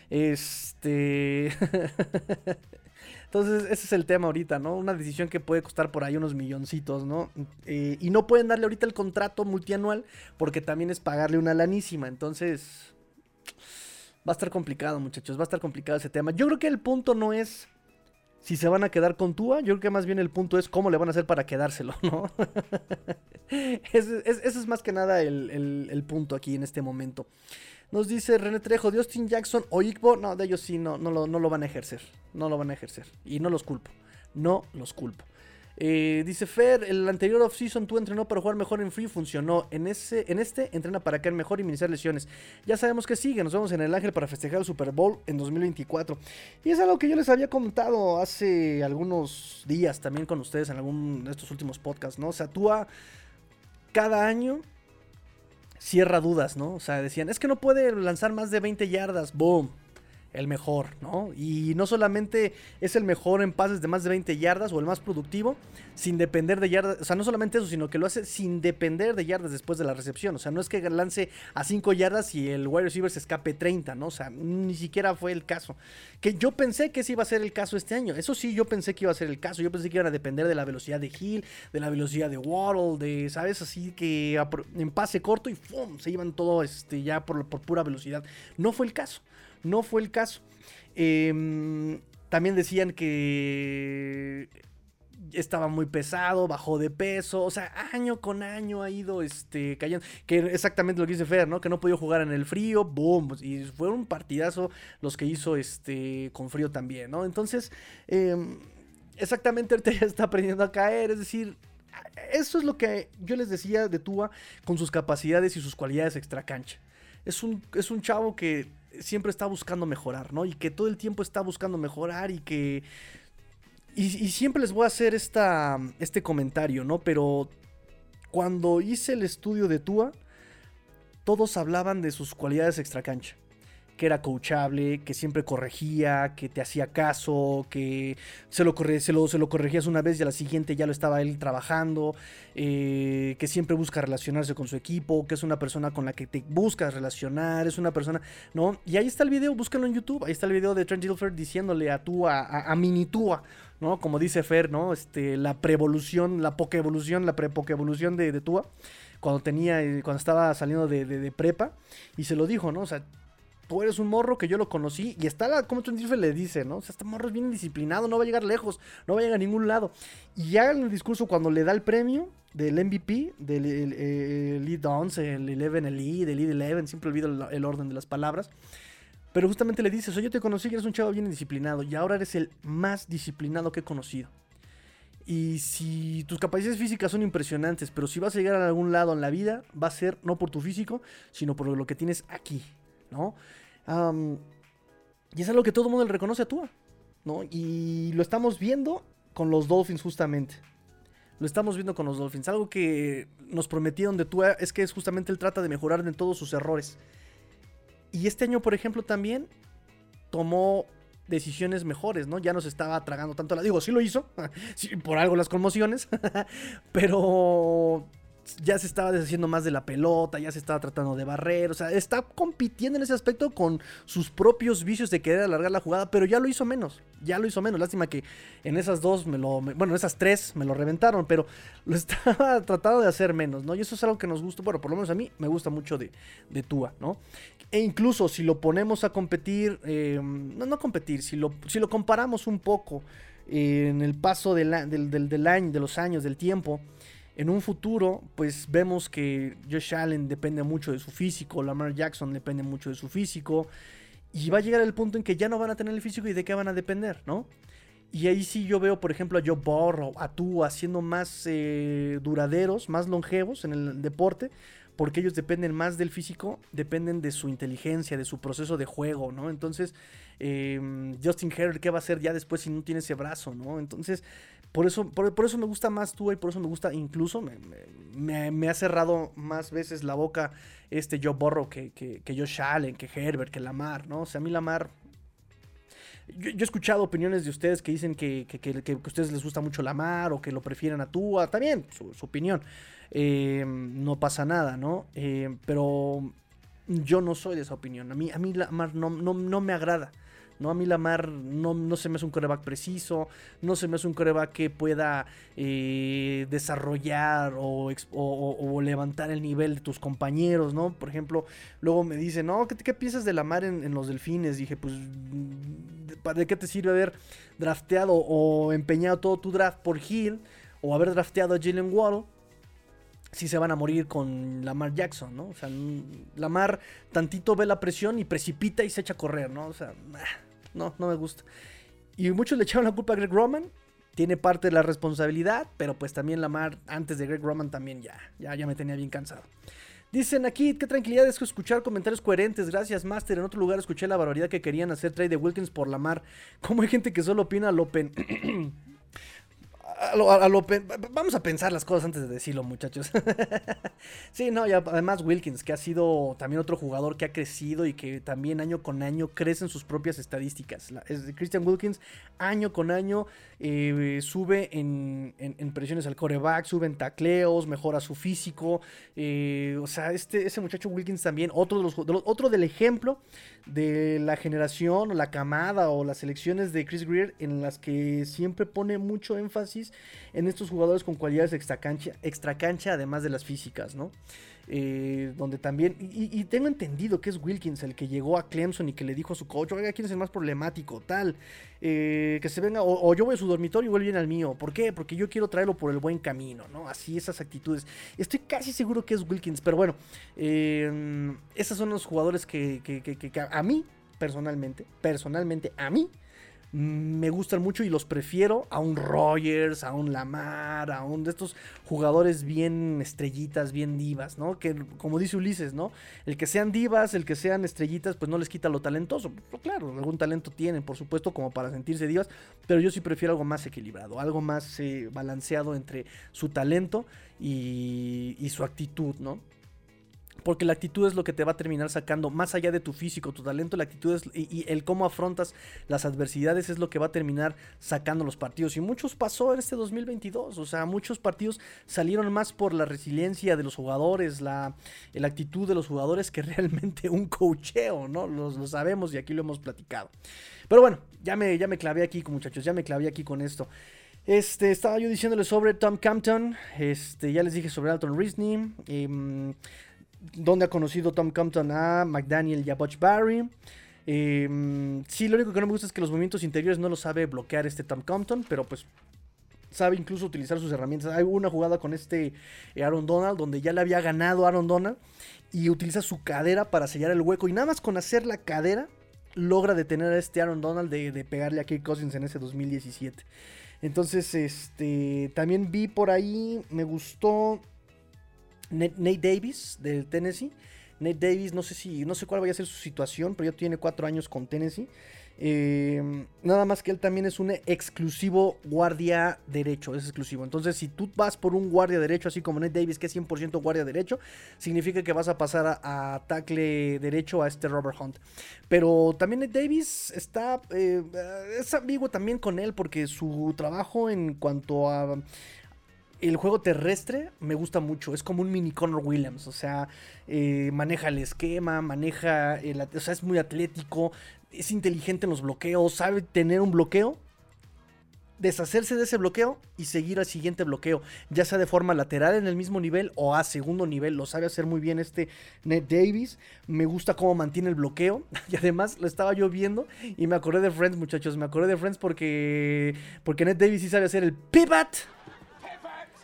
Este. Entonces, ese es el tema ahorita, ¿no? Una decisión que puede costar por ahí unos milloncitos, ¿no? Eh, y no pueden darle ahorita el contrato multianual porque también es pagarle una lanísima. Entonces, va a estar complicado, muchachos. Va a estar complicado ese tema. Yo creo que el punto no es si se van a quedar con Tua. Yo creo que más bien el punto es cómo le van a hacer para quedárselo, ¿no? ese, es, más que nada el punto aquí en este momento. Nos dice René Trejo, de Austin Jackson o Igbo. No, de ellos sí, no, no, lo, no lo van a ejercer. No lo van a ejercer. Y no los culpo. No los culpo. Eh, dice Fer, el anterior offseason tú entrenó para jugar mejor en free, funcionó. En, ese, en este entrena para caer mejor y minimizar lesiones. Ya sabemos que sigue, nos vemos en el Ángel para festejar el Super Bowl en 2024. Y es algo que yo les había contado hace algunos días también con ustedes en algún de estos últimos podcasts, ¿no? O sea, tú cada año cierra dudas, ¿no? O sea, decían, es que no puede lanzar más de 20 yardas, boom el mejor, ¿no? Y no solamente es el mejor en pases de más de 20 yardas o el más productivo, sin depender de yardas, o sea, no solamente eso, sino que lo hace sin depender de yardas después de la recepción, o sea, no es que lance a 5 yardas y el wide receiver se escape 30, ¿no? O sea, ni siquiera fue el caso. Que yo pensé que ese iba a ser el caso este año, eso sí, yo pensé que iba a ser el caso, yo pensé que iban a depender de la velocidad de Hill, de la velocidad de Waddle, de, ¿sabes? Así que en pase corto y ¡fum! se iban todo este, ya por, por pura velocidad. No fue el caso. No fue el caso. Em, también decían que estaba muy pesado, bajó de peso, o sea, año con año ha ido este, cayendo, que exactamente lo que dice Fer, ¿no? Que no podía jugar en el frío, boom, y fue un partidazo los que hizo este, con frío también, ¿no? Entonces, em, exactamente ahorita ya está aprendiendo a caer, es decir, eso es lo que yo les decía de Tua con sus capacidades y sus cualidades extra cancha. Es un, es un chavo que siempre está buscando mejorar, ¿no? Y que todo el tiempo está buscando mejorar y que... Y, siempre les voy a hacer esta, este comentario, ¿no? Pero cuando hice el estudio de Tua, todos hablaban de sus cualidades extracancha que era coachable, que siempre corregía, que te hacía caso, que se lo, se lo, se lo corregías una vez y a la siguiente ya lo estaba él trabajando, eh, que siempre busca relacionarse con su equipo, que es una persona con la que te buscas relacionar, es una persona, ¿no? Y ahí está el video, búscalo en YouTube, ahí está el video de Trent Dilfer diciéndole a tú, a, a, Mini Tua, ¿no? Como dice Fer, ¿no? Este, la preevolución, la evolución, la pre-pokevolución de, de Tua cuando tenía, eh, cuando estaba saliendo de, de, prepa, y se lo dijo, ¿no? O sea, tú eres un morro que yo lo conocí y está la, como Twenty le dice, ¿no? O sea, este morro es bien disciplinado, no va a llegar lejos, no va a llegar a ningún lado. Y ya en el discurso, cuando le da el premio del MVP, del el, 11, el 11 el Lead, el Lead 11, siempre olvido el, orden de las palabras. Pero justamente le dice, oye, yo te conocí que eres un chavo bien disciplinado y ahora eres el más disciplinado que he conocido. Y si tus capacidades físicas son impresionantes, pero si vas a llegar a algún lado en la vida, va a ser no por tu físico, sino por lo que tienes aquí, ¿no? y es algo que todo el mundo le reconoce a Tua, ¿no? Y lo estamos viendo con los Dolphins justamente. Lo estamos viendo con los Dolphins. Algo que nos prometieron de Tua es que es justamente él trata de mejorar en todos sus errores. Y este año, por ejemplo, también tomó decisiones mejores, ¿no? Ya no se estaba tragando tanto la... Digo, sí lo hizo, por algo las conmociones, pero ya se estaba deshaciendo más de la pelota, ya se estaba tratando de barrer, o sea, está compitiendo en ese aspecto con sus propios vicios de querer alargar la jugada, pero ya lo hizo menos, ya lo hizo menos. Lástima que en esas dos me lo, bueno, en esas tres me lo reventaron, pero lo estaba tratando de hacer menos, ¿no? Y eso es algo que nos gusta, bueno, por lo menos a mí me gusta mucho de, de Tua, ¿no? E incluso si lo ponemos a competir, eh, no, no competir, si lo, si lo comparamos un poco en el paso del, del, del año, de los años, del tiempo, en un futuro, pues vemos que Josh Allen depende mucho de su físico, Lamar Jackson depende mucho de su físico, y va a llegar el punto en que ya no van a tener el físico y de qué van a depender, ¿no? Y ahí sí yo veo, por ejemplo, a Joe Burrow, a tú haciendo más eh, duraderos, más longevos en el deporte, porque ellos dependen más del físico, dependen de su inteligencia, de su proceso de juego, ¿no? Entonces, em, Justin Herbert, ¿qué va a hacer ya después si no tiene ese brazo, ¿no? Entonces, por eso, por, eso me gusta más tú y por eso me gusta, incluso me, ha cerrado más veces la boca este Joe Borro que, que, que Josh Allen, que Herbert, que Lamar, ¿no? O sea, a mí Lamar yo, he escuchado opiniones de ustedes que dicen que, a ustedes les gusta mucho Lamar o que lo prefieren a Tua. Está bien, su, opinión. Eh, no pasa nada, ¿no? Eh, pero yo no soy de esa opinión. A mí, a mí Lamar no, no, no me agrada ¿no? A mí Lamar no, no se me hace un coreback preciso, no se me hace un coreback que pueda eh, desarrollar o, levantar el nivel de tus compañeros, ¿no? Por ejemplo, luego me dicen, no, ¿qué, qué piensas de Lamar en, en los delfines? Dije, pues, ¿de qué te sirve haber drafteado o empeñado todo tu draft por Hill o haber drafteado a Jalen Waddle? si se van a morir con Lamar Jackson, ¿no? O sea, Lamar tantito ve la presión y precipita y se echa a correr, ¿no? O sea, no, no me gusta. Y muchos le echaron la culpa a Greg Roman. Tiene parte de la responsabilidad, pero pues también Lamar antes de Greg Roman también ya, ya, ya me tenía bien cansado. Dicen aquí, qué tranquilidad es escuchar comentarios coherentes. Gracias, Master. En otro lugar escuché la barbaridad que querían hacer trade de Wilkins por Lamar. ¿Cómo hay gente que solo opina al Open? vamos a pensar las cosas antes de decirlo, muchachos. sí, no, y además Wilkins, que ha sido también otro jugador que ha crecido y que también año con año crece en sus propias estadísticas. Christian Wilkins, año con año, eh, sube en, presiones al coreback, sube en tacleos, mejora su físico. Eh, o sea, este, ese muchacho Wilkins también, otro, de los, otro del ejemplo de la generación, o la camada o las selecciones de Chris Greer en las que siempre pone mucho énfasis en estos jugadores con cualidades extra cancha, extra cancha además de las físicas, ¿no? Eh, donde también, y, tengo entendido que es Wilkins el que llegó a Clemson y que le dijo a su coach, oiga, ¿quién es el más problemático? Tal, eh, que se venga, o, yo voy a su dormitorio y vuelve bien al mío. ¿Por qué? Porque yo quiero traerlo por el buen camino, ¿no? Así esas actitudes. Estoy casi seguro que es Wilkins, pero bueno, eh, esos son los jugadores que a mí, personalmente, personalmente, a mí, me gustan mucho y los prefiero a un Rogers, a un Lamar, a un de estos jugadores bien estrellitas, bien divas, ¿no? Que como dice Ulises, ¿no? El que sean divas, el que sean estrellitas, pues no les quita lo talentoso. Pues, claro, algún talento tienen, por supuesto, como para sentirse divas, pero yo sí prefiero algo más equilibrado, algo más eh, balanceado entre su talento y, y su actitud, ¿no? Porque la actitud es lo que te va a terminar sacando, más allá de tu físico, tu talento, la actitud es, y, el cómo afrontas las adversidades es lo que va a terminar sacando los partidos. Y muchos pasó en este 2022, o sea, muchos partidos salieron más por la resiliencia de los jugadores, la, la actitud de los jugadores que realmente un cocheo, ¿no? Lo, sabemos y aquí lo hemos platicado. Pero bueno, ya me, ya me clavé aquí, muchachos, ya me clavé aquí con esto. Este, estaba yo diciéndoles sobre Tom Campton. Este, ya les dije sobre Alton Risney. Eh, donde ha conocido Tom Compton a McDaniel y a Butch Barry. Em, sí, lo único que no me gusta es que los movimientos interiores no lo sabe bloquear este Tom Compton, pero pues sabe incluso utilizar sus herramientas. Hay una jugada con este eh, Aaron Donald donde ya le había ganado Aaron Donald y utiliza su cadera para sellar el hueco y nada más con hacer la cadera logra detener a este Aaron Donald de, pegarle a Kirk Cousins en ese 2017. Entonces, este, también vi por ahí, me gustó Nate Davis del Tennessee. Nate Davis, no sé si, no sé cuál vaya a ser su situación, pero ya tiene cuatro años con Tennessee. Eh, nada más que él también es un exclusivo guardia derecho, es exclusivo. Entonces, si tú vas por un guardia derecho, así como Nate Davis, que es 100% guardia derecho, significa que vas a pasar a, tackle derecho a este Robert Hunt. Pero también Nate Davis está, eh, es ambiguo también con él, porque su trabajo en cuanto a el juego terrestre me gusta mucho. Es como un mini Connor Williams. O sea, eh, maneja el esquema, maneja. El, o sea, es muy atlético. Es inteligente en los bloqueos. Sabe tener un bloqueo. Deshacerse de ese bloqueo y seguir al siguiente bloqueo. Ya sea de forma lateral en el mismo nivel o a segundo nivel. Lo sabe hacer muy bien este Ned Davis. Me gusta cómo mantiene el bloqueo. Y además lo estaba yo viendo. Y me acordé de Friends, muchachos. Me acordé de Friends porque. Porque Ned Davis sí sabe hacer el pivot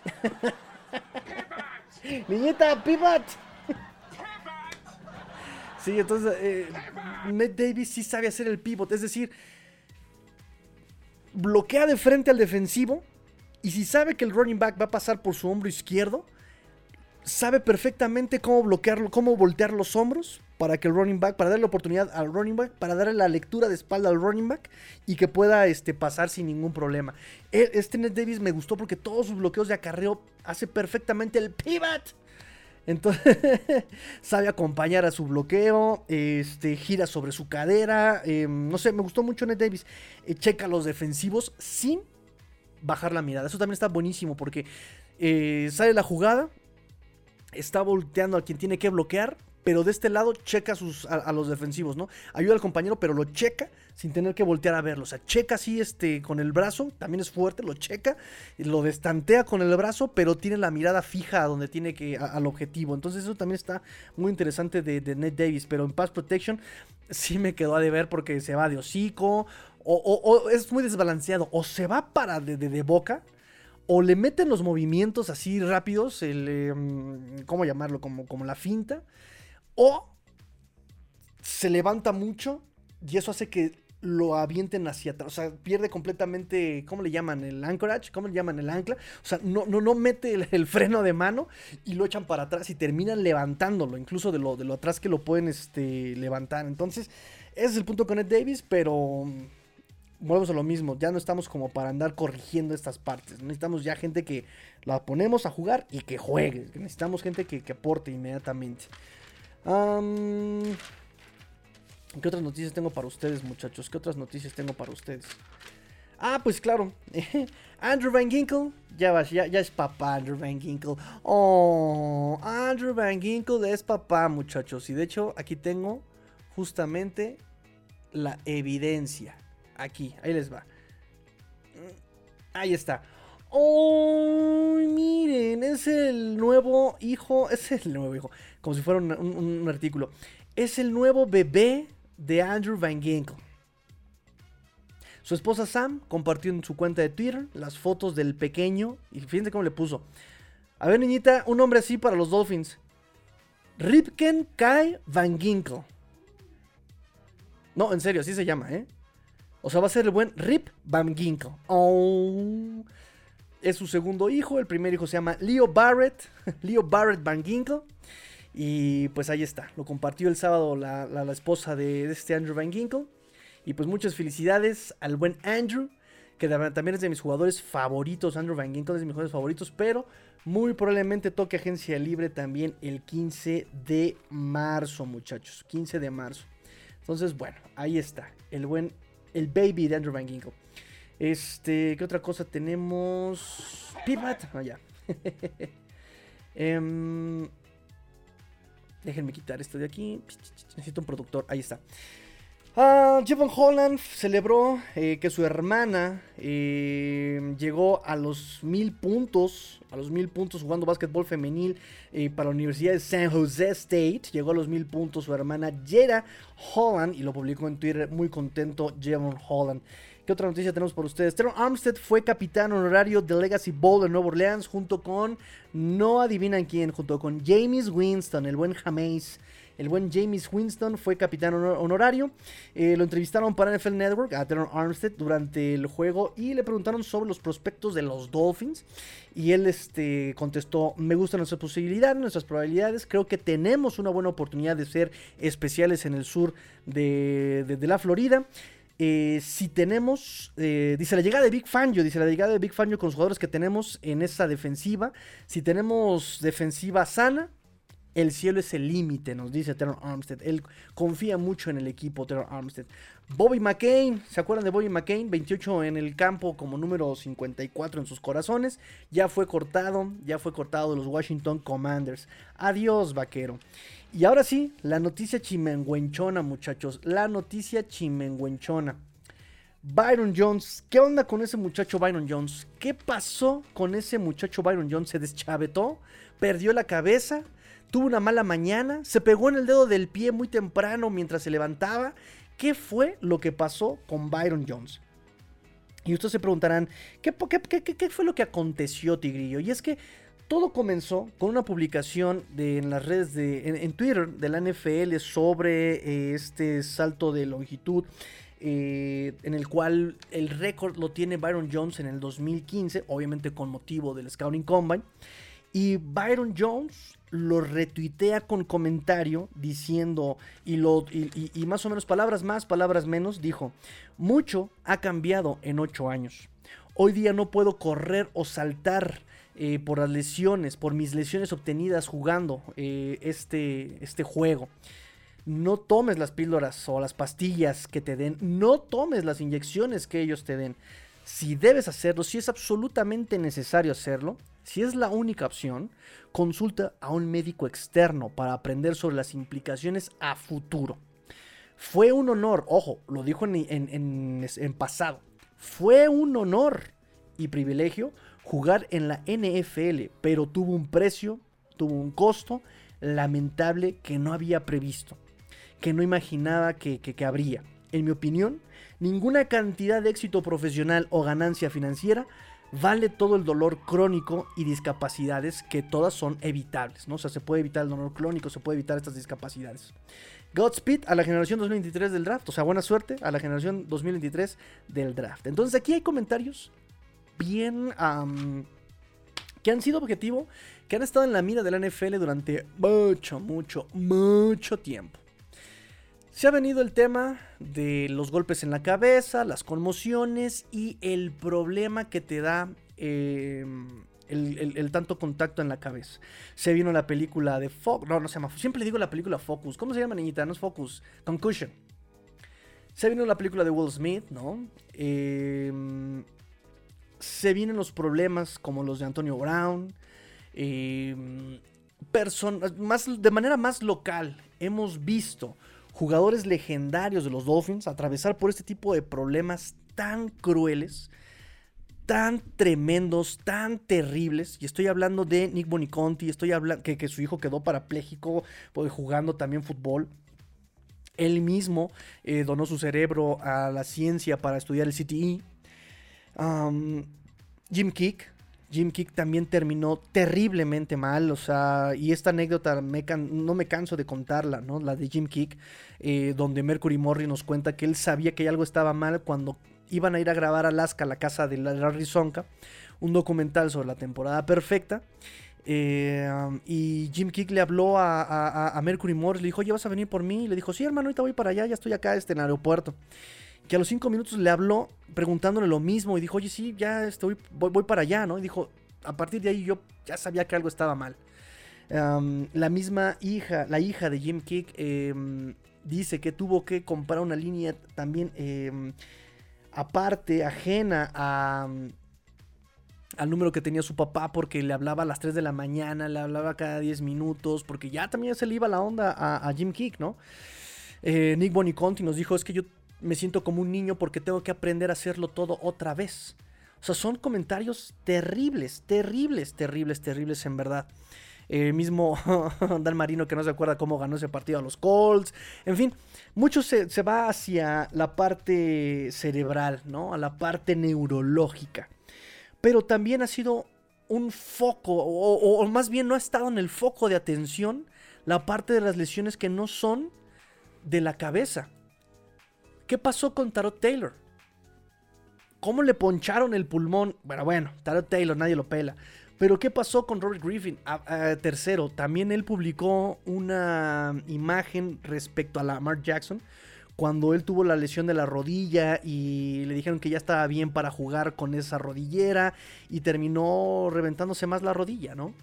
Niñita, pivot. Sí, entonces eh, Ned Davis sí sabe hacer el pivot, es decir, bloquea de frente al defensivo y si sabe que el running back va a pasar por su hombro izquierdo, sabe perfectamente cómo bloquearlo, cómo voltear los hombros para que el running back, para darle oportunidad al running back, para darle la lectura de espalda al running back y que pueda este, pasar sin ningún problema. Este Ned Davis me gustó porque todos sus bloqueos de acarreo hace perfectamente el pivot. Entonces, sabe acompañar a su bloqueo, este, gira sobre su cadera. Em, no sé, me gustó mucho Ned Davis. Eh, checa los defensivos sin bajar la mirada. Eso también está buenísimo porque eh, sale la jugada, está volteando a quien tiene que bloquear, pero de este lado checa sus, a, los defensivos, ¿no? Ayuda al compañero, pero lo checa sin tener que voltear a verlo. O sea, checa así este, con el brazo, también es fuerte, lo checa, lo destantea con el brazo, pero tiene la mirada fija a donde tiene que, al objetivo. Entonces eso también está muy interesante de, de Ned Davis, pero en Pass Protection sí me quedó a deber porque se va de hocico, o, es muy desbalanceado, o se va para de, de boca, o le meten los movimientos así rápidos, el, em, ¿cómo llamarlo? Como, como la finta, o se levanta mucho y eso hace que lo avienten hacia atrás. O sea, pierde completamente, ¿cómo le llaman? El anchorage, ¿cómo le llaman? El ancla. O sea, no, no, no mete el, freno de mano y lo echan para atrás y terminan levantándolo, incluso de lo, de lo atrás que lo pueden este, levantar. Entonces, ese es el punto con Ed Davis, pero volvemos a lo mismo. Ya no estamos como para andar corrigiendo estas partes. Necesitamos ya gente que la ponemos a jugar y que juegue. Necesitamos gente que, aporte inmediatamente. ¿Qué otras noticias tengo para ustedes, muchachos? ¿Qué otras noticias tengo para ustedes? Ah, pues claro. Andrew Van Ginkle. Ya, ya, ya es papá, Andrew Van Ginkle. Oh, Andrew Van Ginkle es papá, muchachos. Y de hecho, aquí tengo justamente la evidencia. Aquí, ahí les va. Ahí está. ¡Oh! Miren, es el nuevo hijo. Es el nuevo hijo. Como si fuera un artículo. Es el nuevo bebé de Andrew Van Ginkle. Su esposa Sam compartió en su cuenta de Twitter las fotos del pequeño y fíjense cómo le puso. A ver, niñita, un nombre así para los Dolphins. Ripken Kai Van Ginkle. No, en serio, así se llama, ¿eh? O sea, va a ser el buen Rip Van Ginkle. Oh. Es su segundo hijo. El primer hijo se llama Leo Barrett. Leo Barrett Van Ginkle. Y pues ahí está, lo compartió el sábado la, esposa de, este Andrew Van Ginkle. Y pues muchas felicidades al buen Andrew, que también es de mis jugadores favoritos. Andrew Van Ginkle es de mis jugadores favoritos, pero muy probablemente toque agencia libre también el 15 de marzo, muchachos. 15 de marzo. Entonces, bueno, ahí está, el buen, el baby de Andrew Van Ginkle. Este, ¿qué otra cosa tenemos? Ah, ya. Em, Déjenme quitar esto de aquí. Necesito un productor. Ahí está. Uh, Javon Holland celebró eh, que su hermana eh, llegó a los mil puntos, a los mil puntos jugando básquetbol femenil eh, para la Universidad de San Jose State. Llegó a los mil puntos su hermana Jera Holland y lo publicó en Twitter muy contento Javon Holland. ¿Qué otra noticia tenemos por ustedes? Teron Armstead fue capitán honorario de Legacy Bowl en Nueva Orleans junto con, no adivinan quién, junto con James Winston, el buen James. El buen James Winston fue capitán honorario. Eh, lo entrevistaron para NFL Network a Teron Armstead durante el juego y le preguntaron sobre los prospectos de los Dolphins. Y él este, contestó, me gustan nuestras posibilidades, nuestras probabilidades. Creo que tenemos una buena oportunidad de ser especiales en el sur de, de la Florida. Eh, si tenemos, eh, dice la llegada de Big Fangio, dice la llegada de Big Fangio con los jugadores que tenemos en esa defensiva. Si tenemos defensiva sana, el cielo es el límite, nos dice Terrell Armstead. Él confía mucho en el equipo, Terrell Armstead. Bobby McCain, ¿se acuerdan de Bobby McCain? 28 en el campo como número 54 en sus corazones. Ya fue cortado, ya fue cortado de los Washington Commanders. Adiós, vaquero. Y ahora sí, la noticia chimenguenchona, muchachos. La noticia chimenguenchona. Byron Jones, ¿qué onda con ese muchacho Byron Jones? ¿Qué pasó con ese muchacho Byron Jones? ¿Se deschavetó? ¿Perdió la cabeza? ¿Tuvo una mala mañana? ¿Se pegó en el dedo del pie muy temprano mientras se levantaba? ¿Qué fue lo que pasó con Byron Jones? Y ustedes se preguntarán, ¿qué, fue lo que aconteció, Tigrillo? Y es que todo comenzó con una publicación en las redes de en, Twitter de la NFL sobre eh, este salto de longitud eh, en el cual el récord lo tiene Byron Jones en el 2015, obviamente con motivo del Scouting Combine. Y Byron Jones lo retuitea con comentario diciendo, y, más o menos palabras más, palabras menos, dijo, mucho ha cambiado en ocho años. Hoy día no puedo correr o saltar eh, por las lesiones, por mis lesiones obtenidas jugando eh, este, este juego. No tomes las píldoras o las pastillas que te den, no tomes las inyecciones que ellos te den. si debes hacerlo, si es absolutamente necesario hacerlo, si es la única opción, consulta a un médico externo para aprender sobre las implicaciones a futuro. Fue un honor, ojo, lo dijo en, pasado, fue un honor y privilegio jugar en la NFL, pero tuvo un precio, tuvo un costo lamentable que no había previsto, que no imaginaba que, que habría. En mi opinión, ninguna cantidad de éxito profesional o ganancia financiera vale todo el dolor crónico y discapacidades que todas son evitables, ¿no? O sea, se puede evitar el dolor crónico, se puede evitar estas discapacidades. Godspeed a la generación 2023 del draft, o sea, buena suerte a la generación 2023 del draft. Entonces aquí hay comentarios bien... que han sido objetivo, que han estado en la mira de la NFL durante mucho, mucho, mucho tiempo. Se ha venido el tema de los golpes en la cabeza, las conmociones y el problema que te da em, el, tanto contacto en la cabeza. Se vino la película de Focus, no, no se llama, siempre digo la película Focus. ¿Cómo se llama, niñita? No es Focus, Concussion. Se vino la película de Will Smith, ¿no? Em, se vienen los problemas como los de Antonio Brown. Em, más, de manera más local, hemos visto jugadores legendarios de los Dolphins atravesar por este tipo de problemas tan crueles, tan tremendos, tan terribles. Y estoy hablando de Nick Boniconti, estoy hablando que, su hijo quedó parapléjico pues, jugando también fútbol. Él mismo eh, donó su cerebro a la ciencia para estudiar el CTE. Jim Kick, Jim Kick también terminó terriblemente mal, o sea, y esta anécdota no me canso de contarla, ¿no? La de Jim Kick, eh, donde Mercury Morri nos cuenta que él sabía que algo estaba mal cuando iban a ir a grabar Alaska, la casa de Larry Sonka, un documental sobre la temporada perfecta. Eh, y Jim Kick le habló a, Mercury Morris, le dijo, oye, ¿vas a venir por mí? Y le dijo, sí, hermano, ahorita voy para allá, ya estoy acá este, en el aeropuerto que a los cinco minutos le habló preguntándole lo mismo y dijo, oye, sí, ya estoy, voy, para allá, ¿no? Y dijo, a partir de ahí yo ya sabía que algo estaba mal. la misma hija, la hija de Jim Kick, em, dice que tuvo que comprar una línea también em, aparte, ajena a, al número que tenía su papá porque le hablaba a las 3 de la mañana, le hablaba cada 10 minutos, porque ya también se le iba la onda a, Jim Kick, ¿no? Eh, Nick Boniconti nos dijo, es que yo me siento como un niño porque tengo que aprender a hacerlo todo otra vez. O sea, son comentarios terribles, terribles, terribles, terribles en verdad. Eh, mismo Dan Marino que no se acuerda cómo ganó ese partido a los Colts. En fin, mucho se, va hacia la parte cerebral, ¿no? A la parte neurológica. Pero también ha sido un foco, o más bien no ha estado en el foco de atención la parte de las lesiones que no son de la cabeza. ¿Qué pasó con Tarot Taylor? ¿Cómo le poncharon el pulmón? Bueno, bueno, Tarot Taylor, nadie lo pela. Pero ¿qué pasó con Robert Griffin? tercero, también él publicó una imagen respecto a Lamar Jackson cuando él tuvo la lesión de la rodilla y le dijeron que ya estaba bien para jugar con esa rodillera y terminó reventándose más la rodilla, ¿no?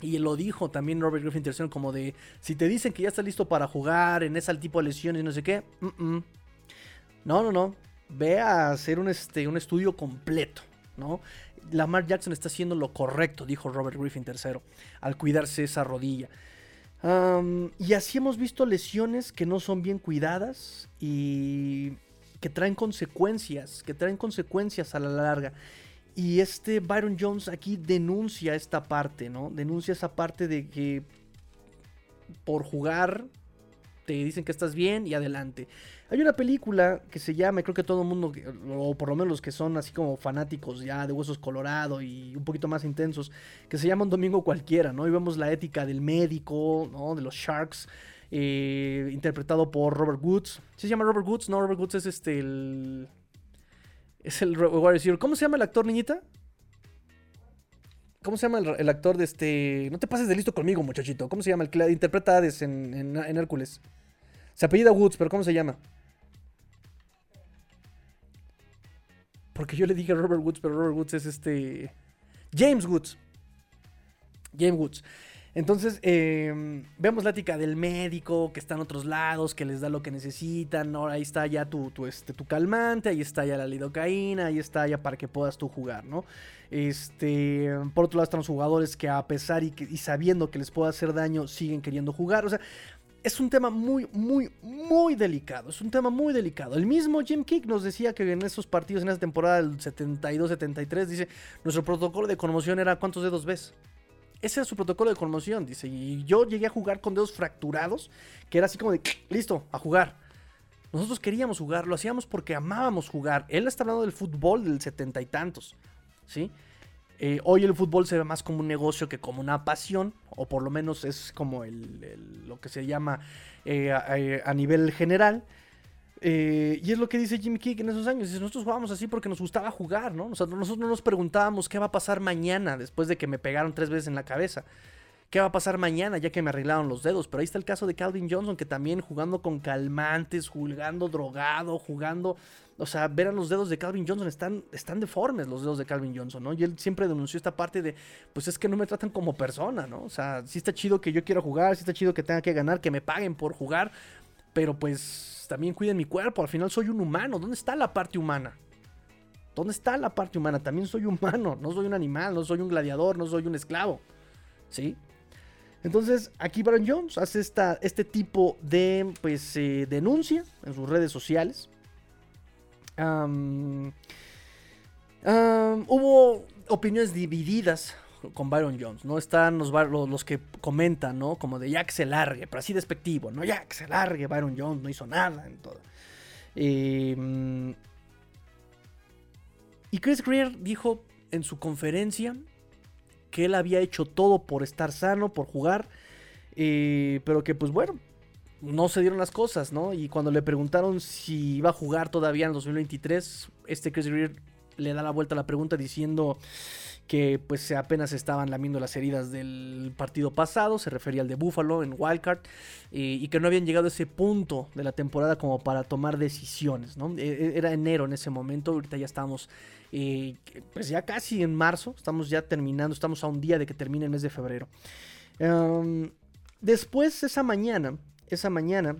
Y lo dijo también Robert Griffin III como de, si te dicen que ya está listo para jugar en ese tipo de lesiones y no sé qué, no, no, no, ve a hacer un, este, un estudio completo, ¿no? Lamar Jackson está haciendo lo correcto, dijo Robert Griffin III, al cuidarse esa rodilla. y así hemos visto lesiones que no son bien cuidadas y que traen consecuencias, que traen consecuencias a la larga. Y este Byron Jones aquí denuncia esta parte, ¿no? Denuncia esa parte de que por jugar te dicen que estás bien y adelante. Hay una película que se llama, creo que todo el mundo, o por lo menos los que son así como fanáticos ya de Huesos Colorado y un poquito más intensos, que se llama Un Domingo Cualquiera, ¿no? Y vemos la ética del médico, ¿no? De los Sharks, eh, interpretado por Robert Woods. ¿Sí se llama Robert Woods? No, Robert Woods es este, el, es el ¿Cómo se llama el actor, niñita? ¿Cómo se llama el, actor de este.? No te pases de listo conmigo, muchachito. ¿Cómo se llama el que interpreta a Hades en, Hércules? Se apellida Woods, pero ¿cómo se llama? Porque yo le dije Robert Woods, pero Robert Woods es este. James Woods. James Woods. Entonces, em, vemos la ética del médico que está en otros lados, que les da lo que necesitan. Ahí está ya tu, tu, este, tu calmante, ahí está ya la lidocaína, ahí está ya para que puedas tú jugar, ¿no? Este, por otro lado están los jugadores que a pesar y, y sabiendo que les puede hacer daño, siguen queriendo jugar. O sea, es un tema muy, muy, muy delicado. Es un tema muy delicado. El mismo Jim Kick nos decía que en esos partidos, en esa temporada del 72-73, dice, nuestro protocolo de conmoción era ¿cuántos dedos ves? Ese era su protocolo de conmoción, dice. Y yo llegué a jugar con dedos fracturados, que era así como de, listo, a jugar. Nosotros queríamos jugar, lo hacíamos porque amábamos jugar. Él está hablando del fútbol del setenta y tantos, ¿sí? Eh, hoy el fútbol se ve más como un negocio que como una pasión, o por lo menos es como lo que se llama eh, a, nivel general. Eh, y es lo que dice Jimmy Kick en esos años. Nosotros jugábamos así porque nos gustaba jugar, ¿no? nosotros no nos preguntábamos qué va a pasar mañana después de que me pegaron tres veces en la cabeza. ¿Qué va a pasar mañana ya que me arreglaron los dedos? Pero ahí está el caso de Calvin Johnson, que también jugando con calmantes, jugando drogado, jugando... O sea, verán los dedos de Calvin Johnson, están, están deformes los dedos de Calvin Johnson, ¿no? Y él siempre denunció esta parte de, pues es que no me tratan como persona, ¿no? O sea, sí está chido que yo quiera jugar, sí está chido que tenga que ganar, que me paguen por jugar, pero pues también cuiden mi cuerpo, al final soy un humano, ¿dónde está la parte humana? ¿Dónde está la parte humana? También soy humano, no soy un animal, no soy un gladiador, no soy un esclavo, ¿sí? Entonces, aquí Baron Jones hace esta, este tipo de pues, eh, denuncia en sus redes sociales. hubo opiniones divididas con Byron Jones, ¿no? Están los, los, que comentan, ¿no? Como de ya que se largue, pero así despectivo, ¿no? Ya que se largue, Byron Jones no hizo nada en todo. Em, y Chris Greer dijo en su conferencia que él había hecho todo por estar sano, por jugar, eh, pero que pues bueno, no se dieron las cosas, ¿no? Y cuando le preguntaron si iba a jugar todavía en 2023, este Chris Greer le da la vuelta a la pregunta diciendo que pues apenas estaban lamiendo las heridas del partido pasado, se refería al de Buffalo en Wildcard, y que no habían llegado a ese punto de la temporada como para tomar decisiones, ¿no? E, e, era enero en ese momento, ahorita ya estamos pues ya casi en marzo, estamos ya terminando, estamos a un día de que termine el mes de febrero. Em, después, esa mañana, esa mañana,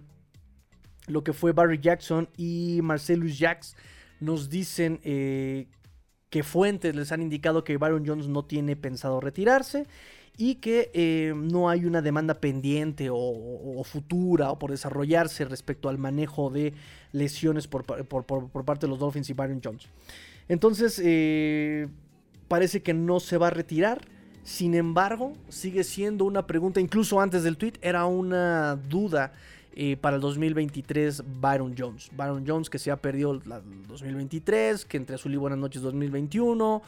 lo que fue Barry Jackson y Marcellus Jacks nos dicen eh, que fuentes les han indicado que Byron Jones no tiene pensado retirarse y que eh, no hay una demanda pendiente o, futura o por desarrollarse respecto al manejo de lesiones por, parte de los Dolphins y Byron Jones. Entonces, eh, parece que no se va a retirar. Sin embargo, sigue siendo una pregunta, incluso antes del tweet, era una duda eh, para el 2023 Byron Jones. Byron Jones que se ha perdido el 2023, que entre azul y buenas noches 2021.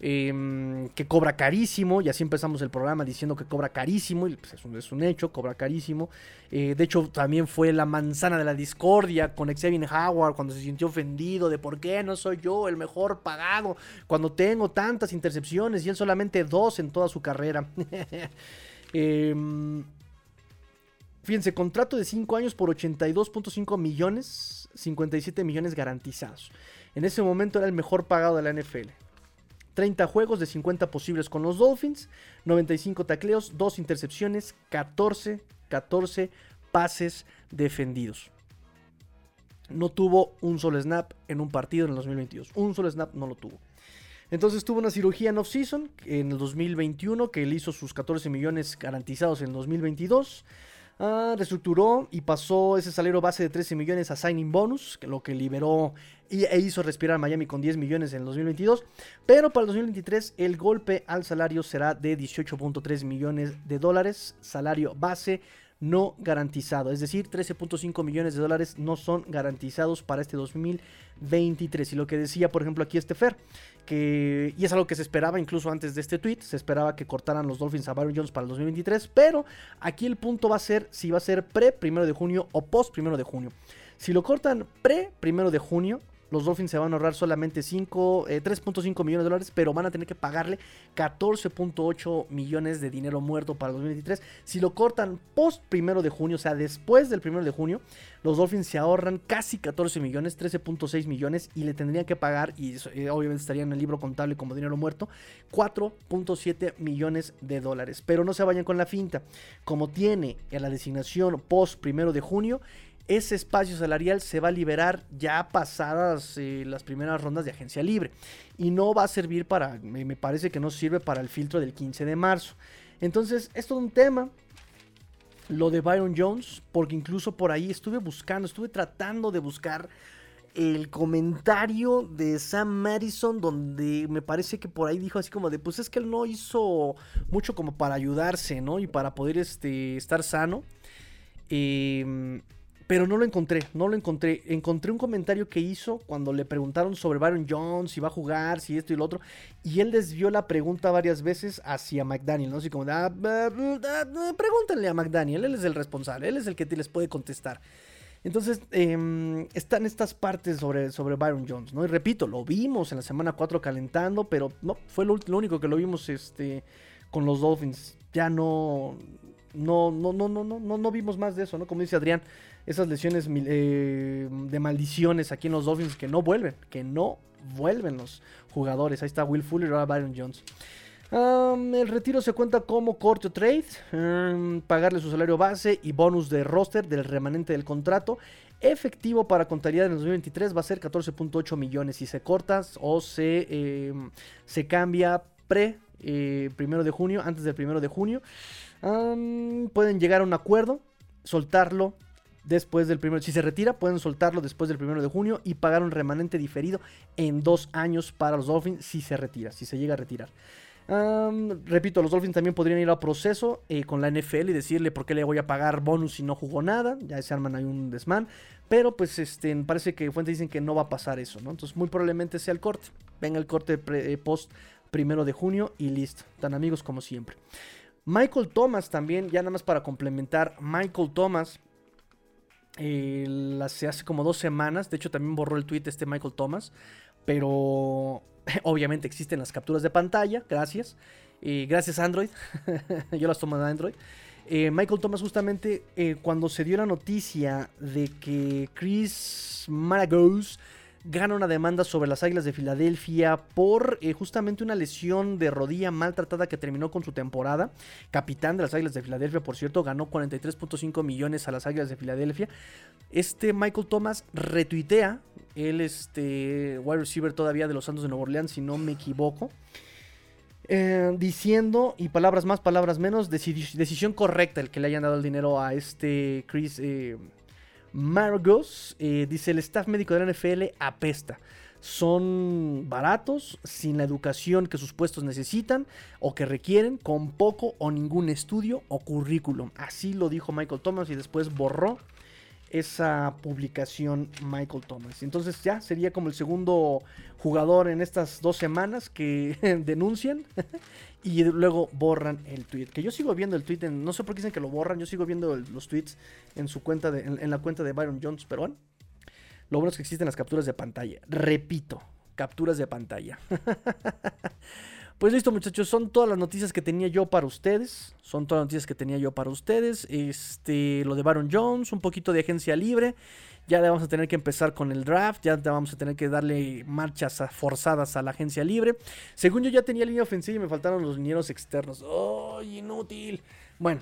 Em, que cobra carísimo, y así empezamos el programa diciendo que cobra carísimo, y pues es, un, hecho, cobra carísimo. Eh, de hecho, también fue la manzana de la discordia con Xavier Howard cuando se sintió ofendido de por qué no soy yo el mejor pagado cuando tengo tantas intercepciones y él solamente dos en toda su carrera. Em, fíjense, contrato de 5 años por 82.5 millones, 57 millones garantizados. En ese momento era el mejor pagado de la NFL. 30 juegos de 50 posibles con los Dolphins, 95 tacleos, 2 intercepciones, 14, 14 pases defendidos. No tuvo un solo snap en un partido en el 2022. Un solo snap no lo tuvo. Entonces tuvo una cirugía en off-season en el 2021 que le hizo sus 14 millones garantizados en el 2022. Ah, reestructuró y pasó ese salario base de 13 millones a signing bonus, que lo que liberó e hizo respirar a Miami con 10 millones en el 2022. Pero para el 2023 el golpe al salario será de 18.3 millones de dólares, salario base no garantizado. Es decir, 13.5 millones de dólares no son garantizados para este 2023. Y lo que decía, por ejemplo, aquí este Fer, que, y es algo que se esperaba incluso antes de este tweet, se esperaba que cortaran los Dolphins a Byron Jones para el 2023, pero aquí el punto va a ser si va a ser pre primero de junio o post primero de junio. Si lo cortan pre primero de junio, los Dolphins se van a ahorrar solamente 5, 3.5 millones de dólares, pero van a tener que pagarle 14.8 millones de dinero muerto para el 2023. Si lo cortan post primero de junio, o sea, después del primero de junio, los Dolphins se ahorran casi 14 millones, 13.6 millones y le tendrían que pagar, y eh, obviamente estaría en el libro contable como dinero muerto, 4.7 millones de dólares. Pero no se vayan con la finta. Como tiene en la designación post primero de junio, ese espacio salarial se va a liberar ya pasadas eh, las primeras rondas de agencia libre. Y no va a servir para, me parece que no sirve para el filtro del 15 de marzo. Entonces, esto es un tema, lo de Byron Jones, porque incluso por ahí estuve buscando, estuve tratando de buscar el comentario de Sam Madison, donde me parece que por ahí dijo así como de, pues es que él no hizo mucho como para ayudarse, ¿no? Y para poder este, estar sano. Eh, pero no lo encontré, no lo encontré. Encontré un comentario que hizo cuando le preguntaron sobre Byron Jones, si va a jugar, si esto y lo otro. Y él desvió la pregunta varias veces hacia McDaniel, ¿no? Así como, ah, pregúntenle a McDaniel, él es el responsable, él es el que te les puede contestar. Entonces, em, están estas partes sobre, sobre Byron Jones, ¿no? Y repito, lo vimos en la semana 4 calentando, pero no, fue lo, único que lo vimos este, con los Dolphins. Ya no, no, no, no, no, no, no, no vimos más de eso, ¿no? Como dice Adrián, esas lesiones eh, de maldiciones aquí en los Dolphins que no vuelven, que no vuelven los jugadores. Ahí está Will Fuller ahora Byron Jones. el retiro se cuenta como corto trade, em, pagarle su salario base y bonus de roster del remanente del contrato. Efectivo para contabilidad en el 2023 va a ser 14.8 millones si se corta o se, em, se cambia pre eh, primero de junio, antes del primero de junio. pueden llegar a un acuerdo, soltarlo después del primero. Si se retira, pueden soltarlo después del primero de junio y pagar un remanente diferido en dos años para los Dolphins si se retira, si se llega a retirar. repito, los Dolphins también podrían ir a proceso eh, con la NFL y decirle por qué le voy a pagar bonus si no jugó nada. Ya se arman ahí un desmán. Pero pues este, parece que fuentes dicen que no va a pasar eso, ¿no? Entonces muy probablemente sea el corte. Venga el corte eh, post primero de junio y listo. Tan amigos como siempre. Michael Thomas también, ya nada más para complementar. Michael Thomas se hace como dos semanas. De hecho, también borró el tweet este Michael Thomas. Pero obviamente existen las capturas de pantalla. Gracias. y gracias Android. Yo las tomo de Android. Eh, Michael Thomas justamente eh, cuando se dio la noticia de que Chris Maragos gana una demanda sobre las Águilas de Filadelfia por eh, justamente una lesión de rodilla maltratada que terminó con su temporada. Capitán de las Águilas de Filadelfia, por cierto, ganó 43.5 millones a las Águilas de Filadelfia. Este Michael Thomas retuitea, él este wide receiver todavía de los Santos de Nueva Orleans, si no me equivoco. Eh, diciendo, y palabras más, palabras menos, decisión correcta el que le hayan dado el dinero a este Chris eh, Margos eh, dice: el staff médico de la NFL apesta. Son baratos, sin la educación que sus puestos necesitan o que requieren, con poco o ningún estudio o currículum. Así lo dijo Michael Thomas y después borró esa publicación Michael Thomas. Entonces ya sería como el segundo jugador en estas dos semanas que denuncian y luego borran el tweet. Que yo sigo viendo el tweet, no sé por qué dicen que lo borran, yo sigo viendo los tweets en su cuenta, de, en, la cuenta de Byron Jones, pero bueno, lo bueno es que existen las capturas de pantalla. Repito, capturas de pantalla. Pues listo, muchachos, son todas las noticias que tenía yo para ustedes. Son todas las noticias que tenía yo para ustedes. Este, lo de Baron Jones, un poquito de agencia libre. Ya vamos a tener que empezar con el draft. Ya vamos a tener que darle marchas forzadas a la agencia libre. Según yo ya tenía línea ofensiva y me faltaron los linieros externos. ¡Ay, inútil! Bueno,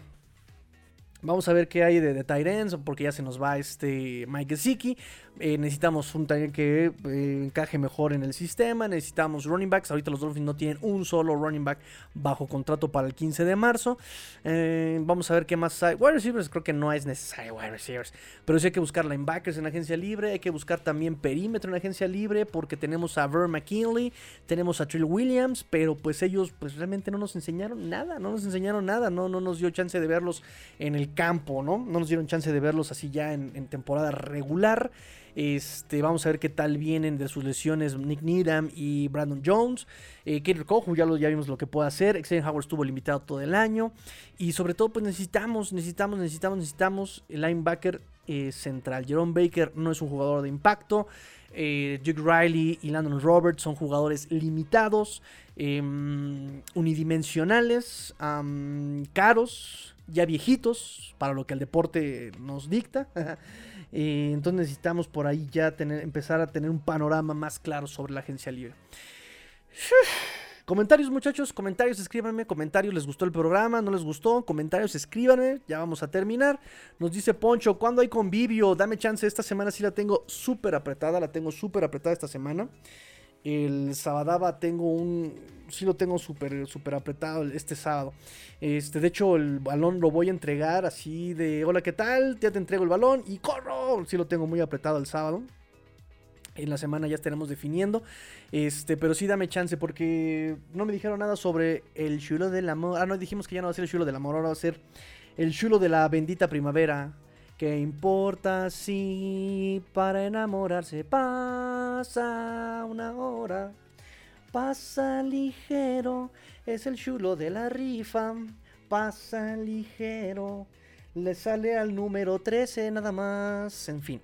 Vamos a ver qué hay de, de Tyrens, porque ya se nos va este Mike Gesicki. Eh, necesitamos un Tyrant que eh, encaje mejor en el sistema. Necesitamos running backs. Ahorita los Dolphins no tienen un solo running back bajo contrato para el 15 de marzo. Eh, vamos a ver qué más hay. Wide receivers, creo que no es necesario wide receivers. Pero sí hay que buscar linebackers en agencia libre. Hay que buscar también perímetro en agencia libre. Porque tenemos a Ver McKinley. Tenemos a Trill Williams. Pero pues ellos pues realmente no nos enseñaron nada. No nos enseñaron nada. No, no nos dio chance de verlos en el campo, ¿no? No nos dieron chance de verlos así ya en, temporada regular. Este, vamos a ver qué tal vienen de sus lesiones Nick Needham y Brandon Jones. Eh, lo, ya vimos lo que puede hacer. Xavier Howard estuvo limitado todo el año. Y sobre todo, pues necesitamos, necesitamos, necesitamos, necesitamos el linebacker eh, central. Jerome Baker no es un jugador de impacto. Eh, Duke Riley y Landon Roberts son jugadores limitados, em, unidimensionales, caros, ya viejitos para lo que el deporte nos dicta. Eh, entonces necesitamos por ahí ya empezar a tener un panorama más claro sobre la agencia libre. Comentarios, muchachos, comentarios, escríbanme, comentarios, ¿les gustó el programa? ¿No les gustó? Comentarios, escríbanme, ya vamos a terminar. Nos dice Poncho, ¿cuándo hay convivio? Dame chance, esta semana sí la tengo súper apretada, la tengo súper apretada esta semana. El Sabadaba tengo un. Sí lo tengo súper super apretado este sábado. Este, de hecho, el balón lo voy a entregar así de. Hola, ¿qué tal? Ya te entrego el balón y corro. Sí lo tengo muy apretado el sábado. En la semana ya estaremos definiendo. Este, pero sí dame chance porque no me dijeron nada sobre el chulo del amor. Ah, no, dijimos que ya no va a ser el chulo del amor, ahora va a ser el chulo de la bendita primavera. ¿Qué importa si para enamorarse pasa una hora? Pasa ligero, es el chulo de la rifa. Pasa ligero, le sale al número 13 nada más. En fin.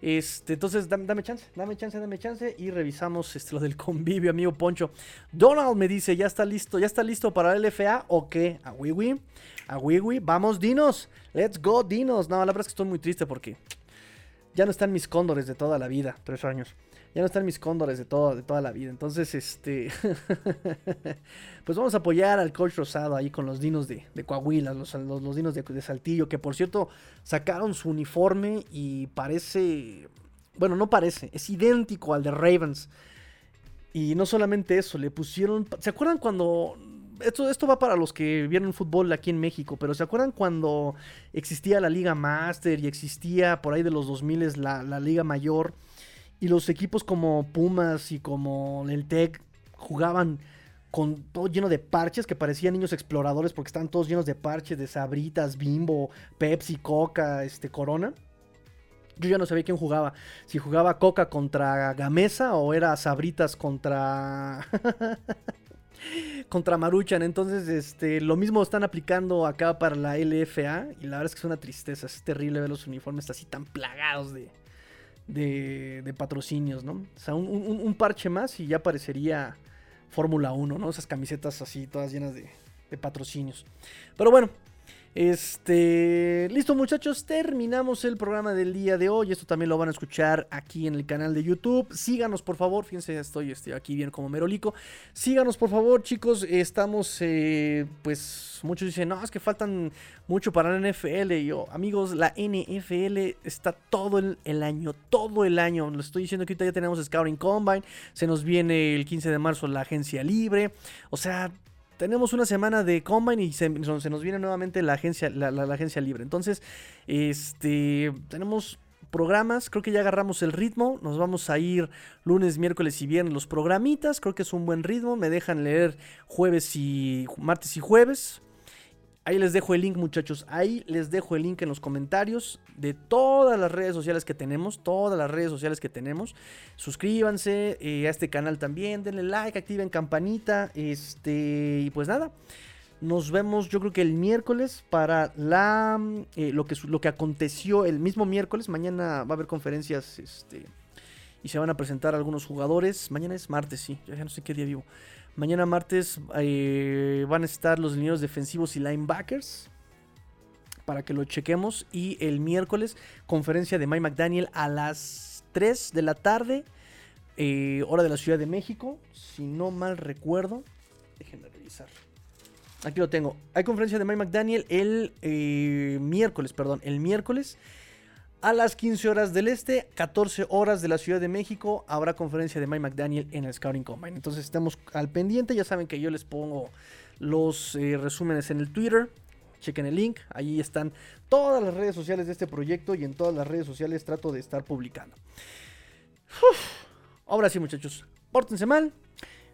Este, entonces, dame, chance, dame chance, dame chance. Y revisamos este, lo del convivio, amigo Poncho. Donald me dice, ¿ya está listo? ¿Ya está listo para el LFA o qué? A Wiwi, a. Vamos, dinos. Let's go, dinos. No, la verdad es que estoy muy triste porque ya no están mis cóndores de toda la vida. Tres años ya no están mis cóndores de, todo, de toda la vida. Entonces, este. pues vamos a apoyar al coach Rosado ahí con los dinos de, Coahuila, los, los, dinos de, Saltillo, que por cierto sacaron su uniforme y parece. Bueno, no parece, es idéntico al de Ravens. Y no solamente eso, le pusieron. ¿Se acuerdan cuando.? Esto, esto va para los que vieron fútbol aquí en México, pero ¿se acuerdan cuando existía la Liga Master y existía por ahí de los 2000 la, la Liga Mayor? Y los equipos como Pumas y como el Tec jugaban con todo lleno de parches que parecían niños exploradores porque estaban todos llenos de parches de sabritas, bimbo, Pepsi, Coca, este, Corona. Yo ya no sabía quién jugaba. Si jugaba Coca contra Gamesa o era Sabritas contra. contra Maruchan. Entonces, este, lo mismo están aplicando acá para la LFA. Y la verdad es que es una tristeza. Es terrible ver los uniformes así tan plagados de, de, patrocinios, ¿no? O sea, un, parche más y ya parecería Fórmula 1, ¿no? Esas camisetas así, todas llenas de, de patrocinios. Pero bueno, este, listo muchachos, terminamos el programa del día de hoy. Esto también lo van a escuchar aquí en el canal de YouTube. Síganos por favor, fíjense, estoy, estoy aquí bien como merolico. Síganos por favor chicos, estamos, eh, pues muchos dicen, no, es que faltan mucho para la NFL. Y yo, amigos, la NFL está todo el, el año, todo el año. Lo estoy diciendo que ahorita ya tenemos Scouting Combine, se nos viene el 15 de marzo la agencia libre. O sea, tenemos una semana de Combine y se, nos viene nuevamente la agencia, la, agencia libre. Entonces, este, tenemos programas, creo que ya agarramos el ritmo, nos vamos a ir lunes, miércoles y viernes los programitas, creo que es un buen ritmo, me dejan leer jueves y martes y jueves. Ahí les dejo el link, muchachos. Ahí les dejo el link en los comentarios de todas las redes sociales que tenemos. Todas las redes sociales que tenemos. Suscríbanse eh, a este canal también. Denle like, activen campanita. Este. Y pues nada. Nos vemos, yo creo que el miércoles para la eh, lo, que, lo que aconteció el mismo miércoles. Mañana va a haber conferencias. Este. Y se van a presentar algunos jugadores. Mañana es martes, sí. Ya no sé qué día vivo. Mañana martes eh, van a estar los lineos defensivos y linebackers. Para que lo chequemos. Y el miércoles, conferencia de Mike McDaniel a las 3 de la tarde. Eh, hora de la Ciudad de México. Si no mal recuerdo. Déjenme revisar. Aquí lo tengo. Hay conferencia de Mike McDaniel el eh, miércoles, perdón. El miércoles a las 15 horas del este, 14 horas de la Ciudad de México, habrá conferencia de Mike McDaniel en el Scouting Combine. Entonces estemos al pendiente, ya saben que yo les pongo los eh, resúmenes en el Twitter. Chequen el link, ahí están todas las redes sociales de este proyecto y en todas las redes sociales trato de estar publicando. Ahora sí muchachos, pórtense mal,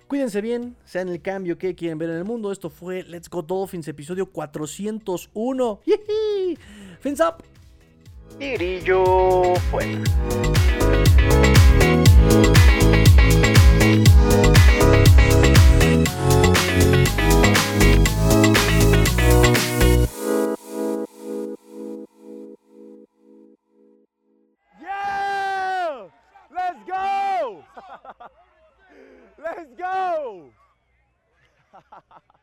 Cuídense bien, sean el cambio que quieren ver en el mundo. Esto fue Let's Go Dolphins, episodio 401. Fins up. y fuera. Yeah! Let's go! Let's go!